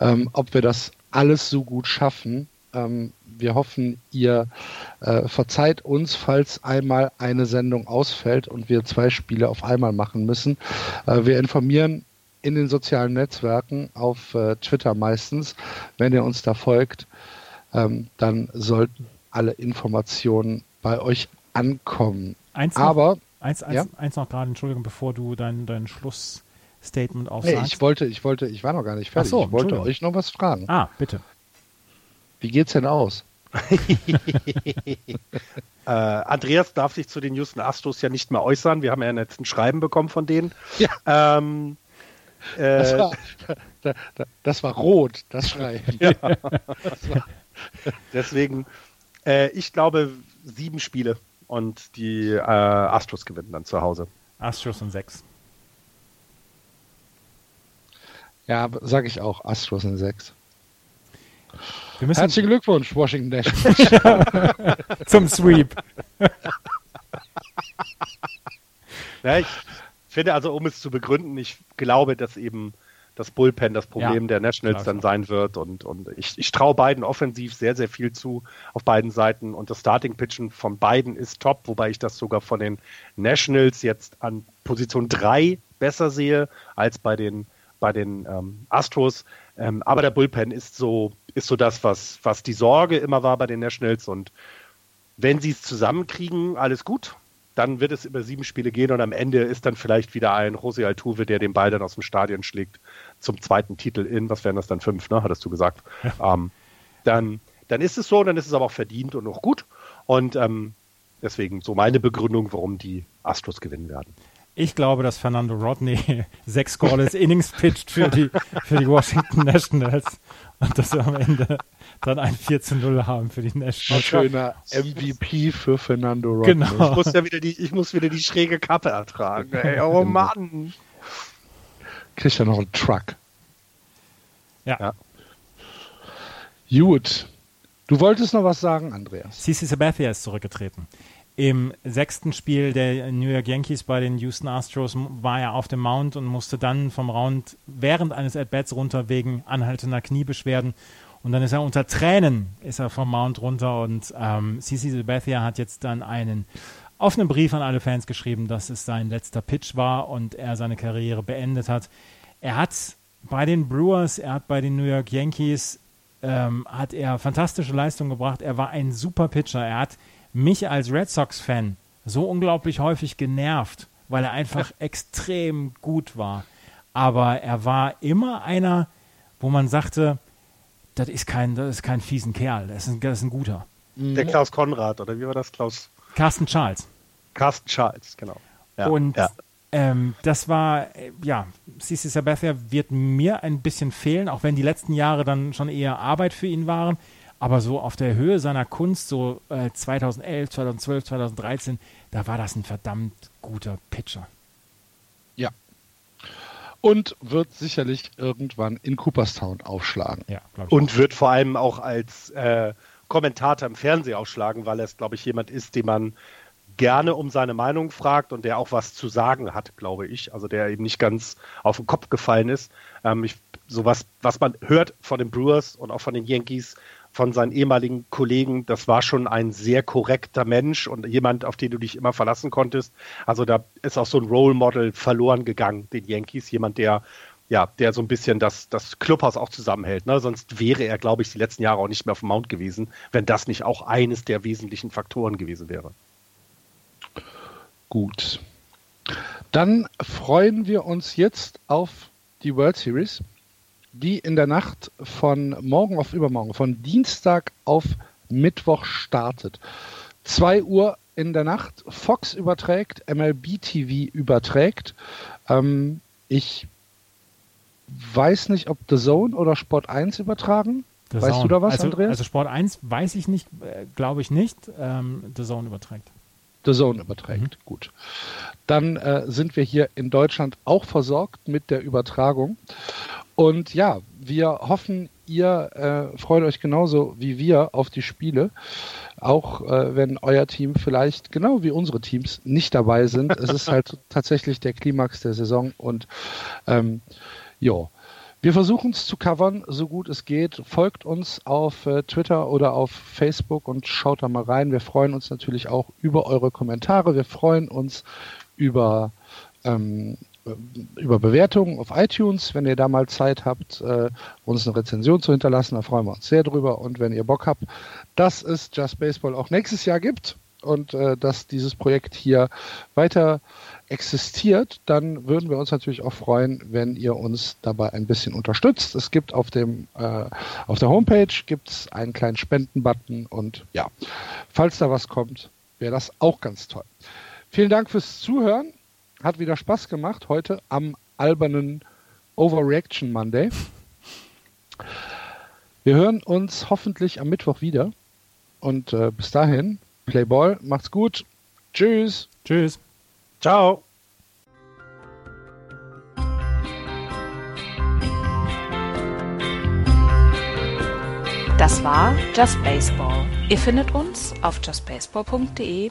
ähm, ob wir das alles so gut schaffen. Ähm, wir hoffen, ihr äh, verzeiht uns, falls einmal eine Sendung ausfällt und wir zwei Spiele auf einmal machen müssen. Äh, wir informieren in den sozialen Netzwerken, auf äh, Twitter meistens. Wenn ihr uns da folgt, ähm, dann sollten alle Informationen bei euch ankommen. Eins Aber noch, eins, eins, ja? eins noch gerade, Entschuldigung, bevor du dein, dein Schlussstatement aufsagst. Nee, ich wollte, ich wollte, ich war noch gar nicht fertig. So, ich wollte euch noch was fragen. Ah, bitte. Wie geht's denn aus? [LAUGHS] äh, Andreas darf sich zu den Houston Astros ja nicht mehr äußern. Wir haben ja jetzt ein Schreiben bekommen von denen. Ja. Ähm, äh, das, war, das, war, rot, das Schreiben. [LAUGHS] Ja. Das war, deswegen, äh, ich glaube, sieben Spiele und die äh, Astros gewinnen dann zu Hause. Astros und sechs. Ja, sage ich auch, Astros in sechs. Herzlichen Glückwunsch, Washington Nationals. [LAUGHS] Zum Sweep. ja, ich finde also, um es zu begründen, ich glaube, dass eben das Bullpen das Problem ja, der Nationals dann sein wird. Und, und ich, ich traue beiden offensiv sehr, sehr viel zu auf beiden Seiten. Und das Starting-Pitchen von beiden ist top, wobei ich das sogar von den Nationals jetzt an Position 3 besser sehe als bei den, bei den ähm, Astros. Ähm, aber der Bullpen ist so, ist so das, was, was die Sorge immer war bei den Nationals. Und wenn sie es zusammenkriegen, alles gut. Dann wird es über sieben Spiele gehen und am Ende ist dann vielleicht wieder ein José Altuve, der den Ball dann aus dem Stadion schlägt zum zweiten Titel in, was wären das dann fünf, ne? Hattest du gesagt. Ja. Ähm, dann, dann ist es so, dann ist es aber auch verdient und auch gut. Und ähm, deswegen so meine Begründung, warum die Astros gewinnen werden. Ich glaube, dass Fernando Rodney [LAUGHS] sechs Scoreless Innings pitcht für die, für die Washington [LAUGHS] Nationals und dass er am Ende dann ein 4 zu 0 haben für die National. Schöner MVP für Fernando Rodney. Genau. Ich muss ja wieder die, ich muss wieder die schräge Kappe ertragen. Ey. [LAUGHS] Oh Mann. Kriegt ja noch einen Truck. Ja. ja. Gut. Du wolltest noch was sagen, Andreas. CC Sabathia ist zurückgetreten. Im sechsten Spiel der New York Yankees bei den Houston Astros war er auf dem Mount und musste dann vom Round während eines At-Bats runter wegen anhaltender Kniebeschwerden. Und dann ist er unter Tränen ist er vom Mount runter und ähm, CC Sabathia hat jetzt dann einen offenen Brief an alle Fans geschrieben, dass es sein letzter Pitch war und er seine Karriere beendet hat. Er hat bei den Brewers, er hat bei den New York Yankees, ähm, hat er fantastische Leistungen gebracht. Er war ein super Pitcher. Er hat mich als Red Sox-Fan so unglaublich häufig genervt, weil er einfach [LAUGHS] extrem gut war. Aber er war immer einer, wo man sagte, das ist kein, das ist kein fiesen Kerl, das ist ein, das ist ein guter. Der Klaus Konrad, oder wie war das, Klaus? Carsten Charles. Carsten Charles, genau. Ja, und ja. Ähm, das war, äh, ja, CC Sabathia wird mir ein bisschen fehlen, auch wenn die letzten Jahre dann schon eher Arbeit für ihn waren. Aber so auf der Höhe seiner Kunst, so äh, 2011, 2012, 2013, da war das ein verdammt guter Pitcher. Ja. Und wird sicherlich irgendwann in Cooperstown aufschlagen. Ja, Und auch. wird vor allem auch als äh, Kommentator im Fernsehen aufschlagen, weil er, glaube ich, jemand ist, den man gerne um seine Meinung fragt und der auch was zu sagen hat, glaube ich. Also der eben nicht ganz auf den Kopf gefallen ist. Ähm, ich, sowas, was man hört von den Brewers und auch von den Yankees, von seinen ehemaligen Kollegen, das war schon ein sehr korrekter Mensch und jemand, auf den du dich immer verlassen konntest. Also da ist auch so ein Role Model verloren gegangen, den Yankees. Jemand, der ja, der so ein bisschen das, das Clubhaus auch zusammenhält. Ne? Sonst wäre er, glaube ich, die letzten Jahre auch nicht mehr auf dem Mount gewesen, wenn das nicht auch eines der wesentlichen Faktoren gewesen wäre. Gut. Dann freuen wir uns jetzt auf die World Series die in der Nacht von morgen auf übermorgen, von Dienstag auf Mittwoch startet. 2 Uhr in der Nacht, Fox überträgt, MLB TV überträgt. Ähm, ich weiß nicht, ob The Zone oder Sport 1 übertragen. The weißt Zone. du da was, also, Andreas? Also Sport 1 weiß ich nicht, äh, glaube ich nicht. Ähm, The Zone überträgt. The Zone überträgt. Mhm. Gut. Dann äh, sind wir hier in Deutschland auch versorgt mit der Übertragung. Und ja, wir hoffen, ihr äh, freut euch genauso wie wir auf die Spiele. Auch äh, wenn euer Team vielleicht genau wie unsere Teams nicht dabei sind. es ist halt [LAUGHS] tatsächlich der Klimax der Saison und ähm, ja. Wir versuchen es zu covern, so gut es geht. Folgt uns auf äh, Twitter oder auf Facebook und schaut da mal rein. Wir freuen uns natürlich auch über eure Kommentare. Wir freuen uns über ähm, über Bewertungen auf iTunes, wenn ihr da mal Zeit habt, äh, uns eine Rezension zu hinterlassen, da freuen wir uns sehr drüber. Und wenn ihr Bock habt, dass es Just Baseball auch nächstes Jahr gibt und äh, dass dieses Projekt hier weiter existiert, dann würden wir uns natürlich auch freuen, wenn ihr uns dabei ein bisschen unterstützt. Es gibt auf dem äh, auf der Homepage gibt's einen kleinen Spendenbutton und ja, falls da was kommt, wäre das auch ganz toll. Vielen Dank fürs Zuhören hat wieder Spaß gemacht heute am albernen Overreaction Monday. Wir hören uns hoffentlich am Mittwoch wieder. Und äh, bis dahin, Playball, macht's gut. Tschüss. Tschüss. Ciao. Das war Just Baseball. Ihr findet uns auf justbaseball.de,